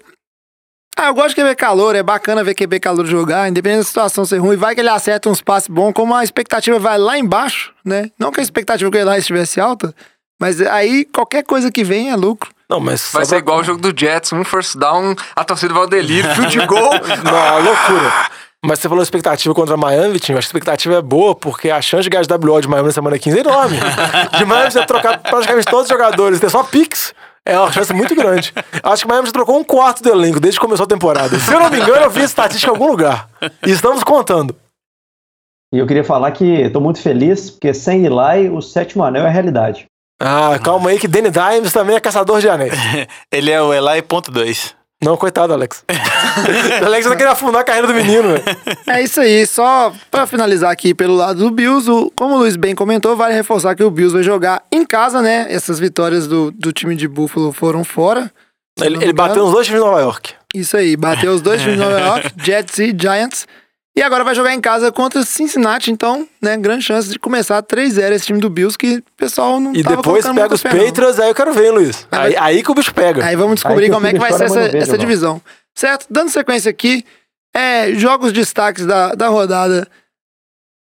Ah, eu gosto de QB calor, é bacana ver QB calor jogar, independente da situação ser ruim, vai que ele acerta uns passes bons, como a expectativa vai lá embaixo, né? Não que a expectativa que ele lá estivesse alta, mas aí qualquer coisa que vem é lucro. Não, mas. Vai ser pra- igual o jogo do Jets, um first down, a torcida vai ao delírio, field goal. Não, é loucura. Mas você falou expectativa contra Miami, Vitinho. Acho que a expectativa é boa, porque a chance de ganhar de WO de Miami na semana 15 é enorme. De Miami você trocar praticamente todos os jogadores, ter só Pix. É uma chance muito grande. Acho que Miami já trocou um quarto do elenco desde que começou a temporada. Se eu não me engano, eu vi estatística em algum lugar. E estamos contando. E eu queria falar que estou muito feliz, porque sem Eli, o sétimo anel é realidade. Ah, calma aí que Danny Dimes também é caçador de anéis. Ele é o Eli ponto dois. Não, coitado, Alex. o Alex tá querendo afundar a carreira do menino, velho. É isso aí, só pra finalizar aqui pelo lado do Bills, o- como o Luiz bem comentou, vale reforçar que o Bills vai jogar em casa, né? Essas vitórias do, do time de Buffalo foram fora. Ele, ele bateu nos dois times de Nova York. Isso aí, bateu os dois times de Nova York, Jets e Giants. E agora vai jogar em casa contra Cincinnati, então, né, grande chance de começar 3-0 esse time do Bills, que o pessoal não E depois colocando pega os. Patriots, aí eu quero ver, Luiz. Aí, aí que o bicho pega. Aí vamos descobrir Aí como é que vai ser essa, essa divisão. Certo? Dando sequência aqui, é, jogos destaques da, da rodada.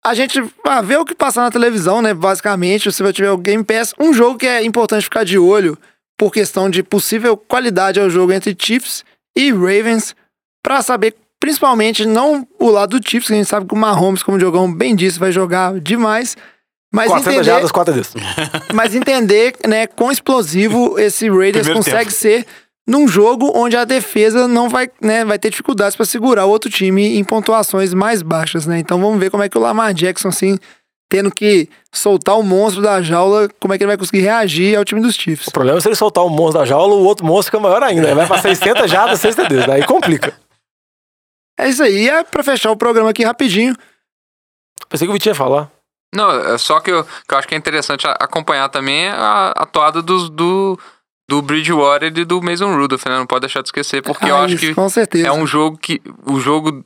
A gente ah, vê o que passa na televisão, né? Basicamente, se você tiver o Game Pass, um jogo que é importante ficar de olho por questão de possível qualidade ao jogo entre Chiefs e Ravens, pra saber, principalmente, não o lado do Chiefs, que a gente sabe que o Mahomes, como o Diogão bem disse, vai jogar demais. Mas 400 entender, jardas, 4 desses. mas entender, né, quão explosivo esse Raiders Primeiro consegue tempo. ser num jogo onde a defesa não vai, né, vai ter dificuldades para segurar o outro time em pontuações mais baixas, né? Então vamos ver como é que o Lamar Jackson assim, tendo que soltar o monstro da jaula, como é que ele vai conseguir reagir ao time dos Chiefs. O problema é se ele soltar um monstro da jaula, o outro monstro fica maior ainda. Aí vai pra 600 jardas, 6 TDs. Aí complica. É isso aí, é para fechar o programa aqui rapidinho. Pensei que o Vitinho ia falar. Não, é só que eu, que eu acho que é interessante acompanhar também a, a toada dos, do, do Bridgewater e do Mason Rudolph, né? Não pode deixar de esquecer, porque eu Ah, acho isso, que com certeza. é um jogo que. O jogo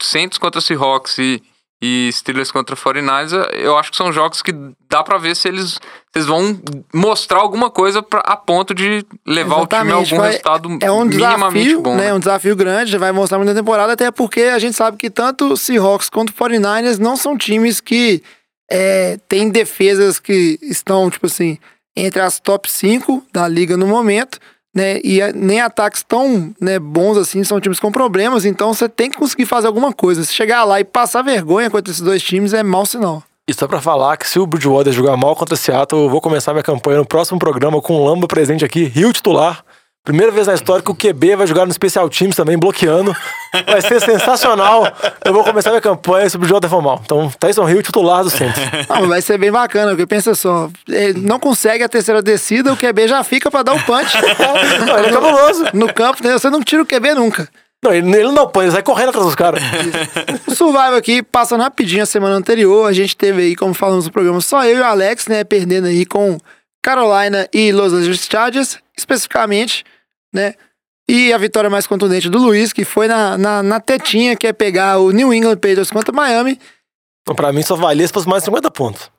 Saints contra Seahawks e, e Steelers contra 49ers, eu acho que são jogos que dá pra ver se eles, eles vão mostrar alguma coisa pra, a ponto de levar o time a Exatamente, algum vai- resultado É um minimamente desafio, bom. né? né? Um desafio grande, já vai mostrar muita temporada, até porque a gente sabe que tanto Seahawks quanto o 49ers não são times que é, têm defesas que estão, tipo assim, entre as top 5 da liga no momento, né? E nem ataques tão né, bons assim, são times com problemas, então você tem que conseguir fazer alguma coisa. Se chegar lá e passar vergonha contra esses dois times é mau sinal. E só pra falar que se o Bridgewater jogar mal contra Seattle, eu vou começar minha campanha no próximo programa com o Lamba presente aqui, Rio titular. Primeira vez na história que o QB vai jogar no Special Teams também, bloqueando. Vai ser sensacional. Eu vou começar minha campanha se o Bridgewater for mal. Então, Tyson Hill titular do centro. Não, vai ser bem bacana, porque pensa só, ele não consegue a terceira descida, o QB já fica pra dar o punch. Não, ele é cabuloso. No campo? Você não tira o QB nunca. Não, ele, ele não põe, ele sai correndo atrás dos caras. O Survival aqui, passando rapidinho a semana anterior, a gente teve aí, como falamos no programa, só eu e o Alex, né, perdendo aí com Carolina e Los Angeles Chargers, especificamente, né? E a vitória mais contundente do Luiz, que foi na, na, na tetinha, que é pegar o New England Patriots contra Miami. Então, pra mim, só valia se fosse mais 50 pontos.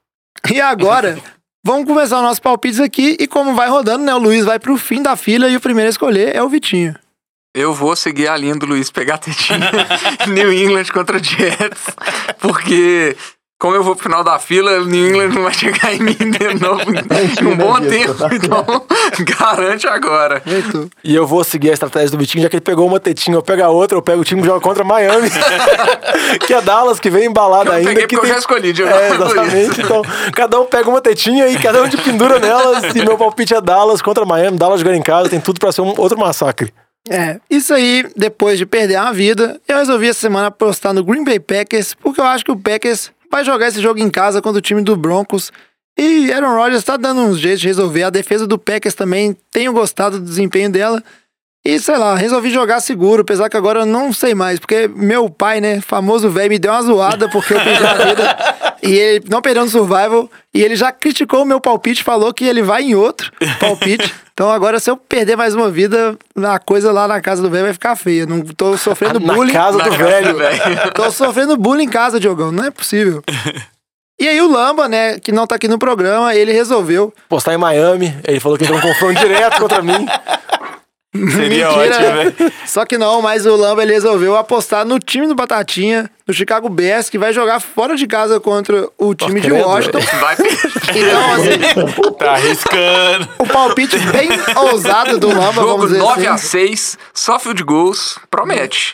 E agora, vamos começar os nossos palpites aqui, e como vai rodando, né, o Luiz vai pro fim da fila e o primeiro a escolher é o Vitinho. Eu vou seguir a linha do Luiz pegar a tetinha New England contra Jets, porque como eu vou pro final da fila, o New England não vai chegar em mim de novo em um bom tempo, então garante agora. E eu vou seguir a estratégia do Vitinho, já que ele pegou uma tetinha, eu pego a outra, eu pego o time que joga contra Miami. que é Dallas, que vem embalado Eu ainda. peguei que porque eu tem... já escolhi de É, exatamente. Então, cada um pega uma tetinha e cada um te pendura nelas. E meu palpite é Dallas contra Miami. Dallas jogando em casa, tem tudo pra ser um outro massacre. É, isso aí, depois de perder a vida, eu resolvi essa semana apostar no Green Bay Packers, porque eu acho que o Packers vai jogar esse jogo em casa contra o time do Broncos. E Aaron Rodgers tá dando uns jeitos de resolver. A defesa do Packers também, tenho gostado do desempenho dela. E sei lá, resolvi jogar seguro, apesar que agora eu não sei mais, porque meu pai, né, famoso velho, me deu uma zoada porque eu perdi a vida e ele não perdeu no survival. E ele já criticou o meu palpite, falou que ele vai em outro palpite. Então agora, se eu perder mais uma vida, a coisa lá na casa do velho vai ficar feia. Não tô sofrendo Na bullying. casa do Na velho. velho. Tô sofrendo bullying em casa, Diogão. Não é possível. E aí o Lamba, né, que não tá aqui no programa, ele resolveu. Postar em Miami. Ele falou que entrou um confronto direto contra mim. Seria Mentira, ótimo, né? velho. Só que não, mas o Lamba ele resolveu apostar no time do Batatinha, do Chicago Bears, que vai jogar fora de casa contra o time de credo, Washington. Vai Então, assim, Tá arriscando. o palpite bem ousado do Lamba, Jogo vamos dizer 9 a assim. 6, só field goals, promete.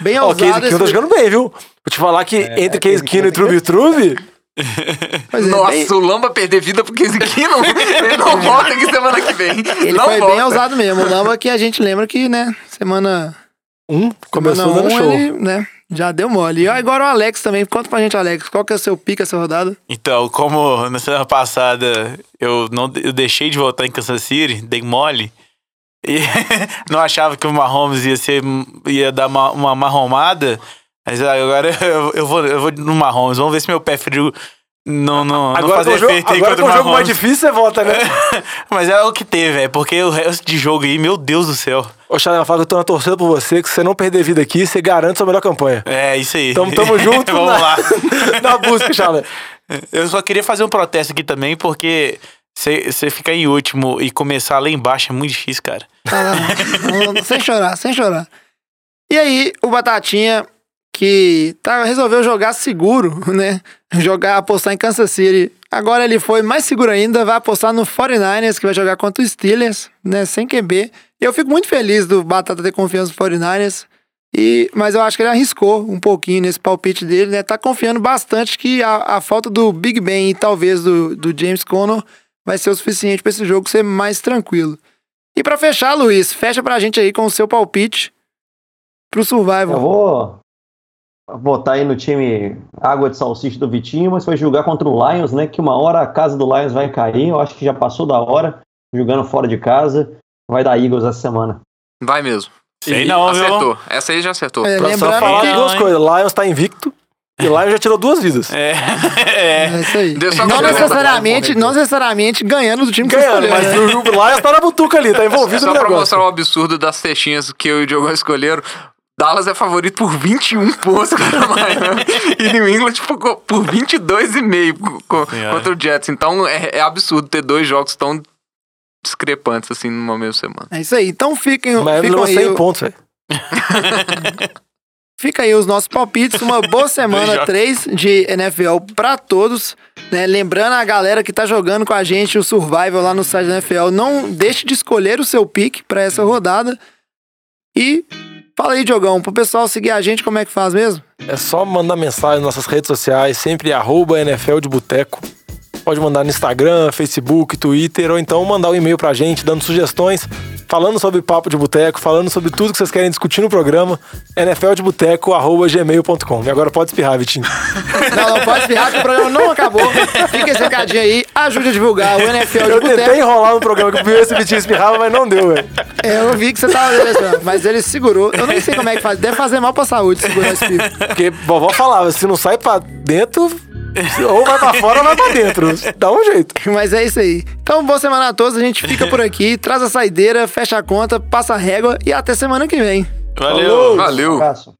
Bem Ó, o Case ousado. Keenum tá jogando bem, viu? Vou te falar que entre Case Keenum e Trube Trube, é, Nossa, bem- o Lamba perder vida porque esse aqui não, ele não volta aqui semana que vem. ele não foi volta. bem ousado mesmo. O Lamba que a gente lembra que, né, semana um, começou semana dando um, show. ele, né, já deu mole. E agora o Alex também. Conta pra gente, Alex, qual que é o seu pique essa rodada? Então, como na semana passada eu, não, eu deixei de votar em Kansas City, dei mole, e não achava que o Mahomes ia, ser, ia dar uma, uma marromada, mas agora eu, eu, vou, eu vou no Mahomes. Vamos ver se meu pé frio não, não, não Agora fazer com o jogo, efeito aí contra com o o jogo mais Mahomes. difícil, você volta, né? Mas é o que teve, é porque o resto de jogo aí, meu Deus do céu. Ô, fala que eu tô na torcida por você, que se você não perder vida aqui, você garante sua melhor campanha. É isso aí. Tamo, tamo junto Vamos na, lá. na busca, Xalema. Eu só queria fazer um protesto aqui também, porque você ficar em último e começar lá embaixo é muito difícil, cara. Tá, não, não, sem chorar, sem chorar. E aí, o Batatinha, que tá, resolveu jogar seguro, né? Jogar, apostar em Kansas City. Agora ele foi mais seguro ainda, vai apostar no 49ers, que vai jogar contra os Steelers, né? Sem QB. E eu fico muito feliz do Batata ter confiança no 49ers. E, mas eu acho que ele arriscou um pouquinho nesse palpite dele, né? Tá confiando bastante que a, a falta do Big Ben e talvez do, do James Conner vai ser o suficiente para esse jogo ser mais tranquilo. E pra fechar, Luiz, fecha pra gente aí com o seu palpite pro Survival. Eu vou votar aí no time Água de Salsicha do Vitinho, mas foi jogar contra o Lions, né? Que uma hora a casa do Lions vai cair. Eu acho que já passou da hora, jogando fora de casa. Vai dar Eagles essa semana. Vai mesmo. Sei não, viu? Acertou. Essa aí já acertou. É, Pra só falar que... duas hein? coisas. Lions tá invicto e Lions já tirou duas vidas. É. é. É isso aí. Só Não pra- necessariamente, não necessariamente ganhando do time que Ganhando, você mas escolheu, né? o Lions tá na butuca ali, tá envolvido Só no pra negócio. mostrar o absurdo das textinhas que eu e o Diogo escolheram. Dallas é favorito por 21 pontos contra o Miami. e New England ficou por 22,5 co- co- Senhora. contra o Jets. Então é, é absurdo ter dois jogos tão discrepantes assim numa mesma semana. É isso aí. Então fiquem, Miami ficam levou aí, 100 o- pontos, velho. fica aí os nossos palpites. Uma boa semana jogos. 3 de NFL pra todos. Né? Lembrando a galera que tá jogando com a gente o Survival lá no site da NFL, não deixe de escolher o seu pick pra essa rodada. E fala aí, Diogão, pro pessoal seguir a gente, como é que faz mesmo? É só mandar mensagem nas nossas redes sociais, sempre arroba NFL de Boteco. Pode mandar no Instagram, Facebook, Twitter, ou então mandar um e-mail pra gente, dando sugestões, falando sobre papo de boteco, falando sobre tudo que vocês querem discutir no programa, nfldeboteco.gmail.com. E agora pode espirrar, Vitinho. Não, não pode espirrar que o programa não acabou. Fica esse recadinho aí, ajude a divulgar o NFL de Eu tentei Boteco. enrolar no programa que o primeiro esse Vitinho espirrava, mas não deu, velho. É, eu vi que você tava dele, mas ele segurou. Eu nem sei como é que faz. Deve fazer mal pra saúde segurar esse pico. Porque vovó falava, se não sai pra dentro, ou vai pra fora ou vai pra dentro. Dá um jeito. Mas é isso aí. Então, boa semana a todos. A gente fica por aqui, traz a saideira, fecha a conta, passa a régua e até semana que vem. Valeu. Valeu! Um abraço.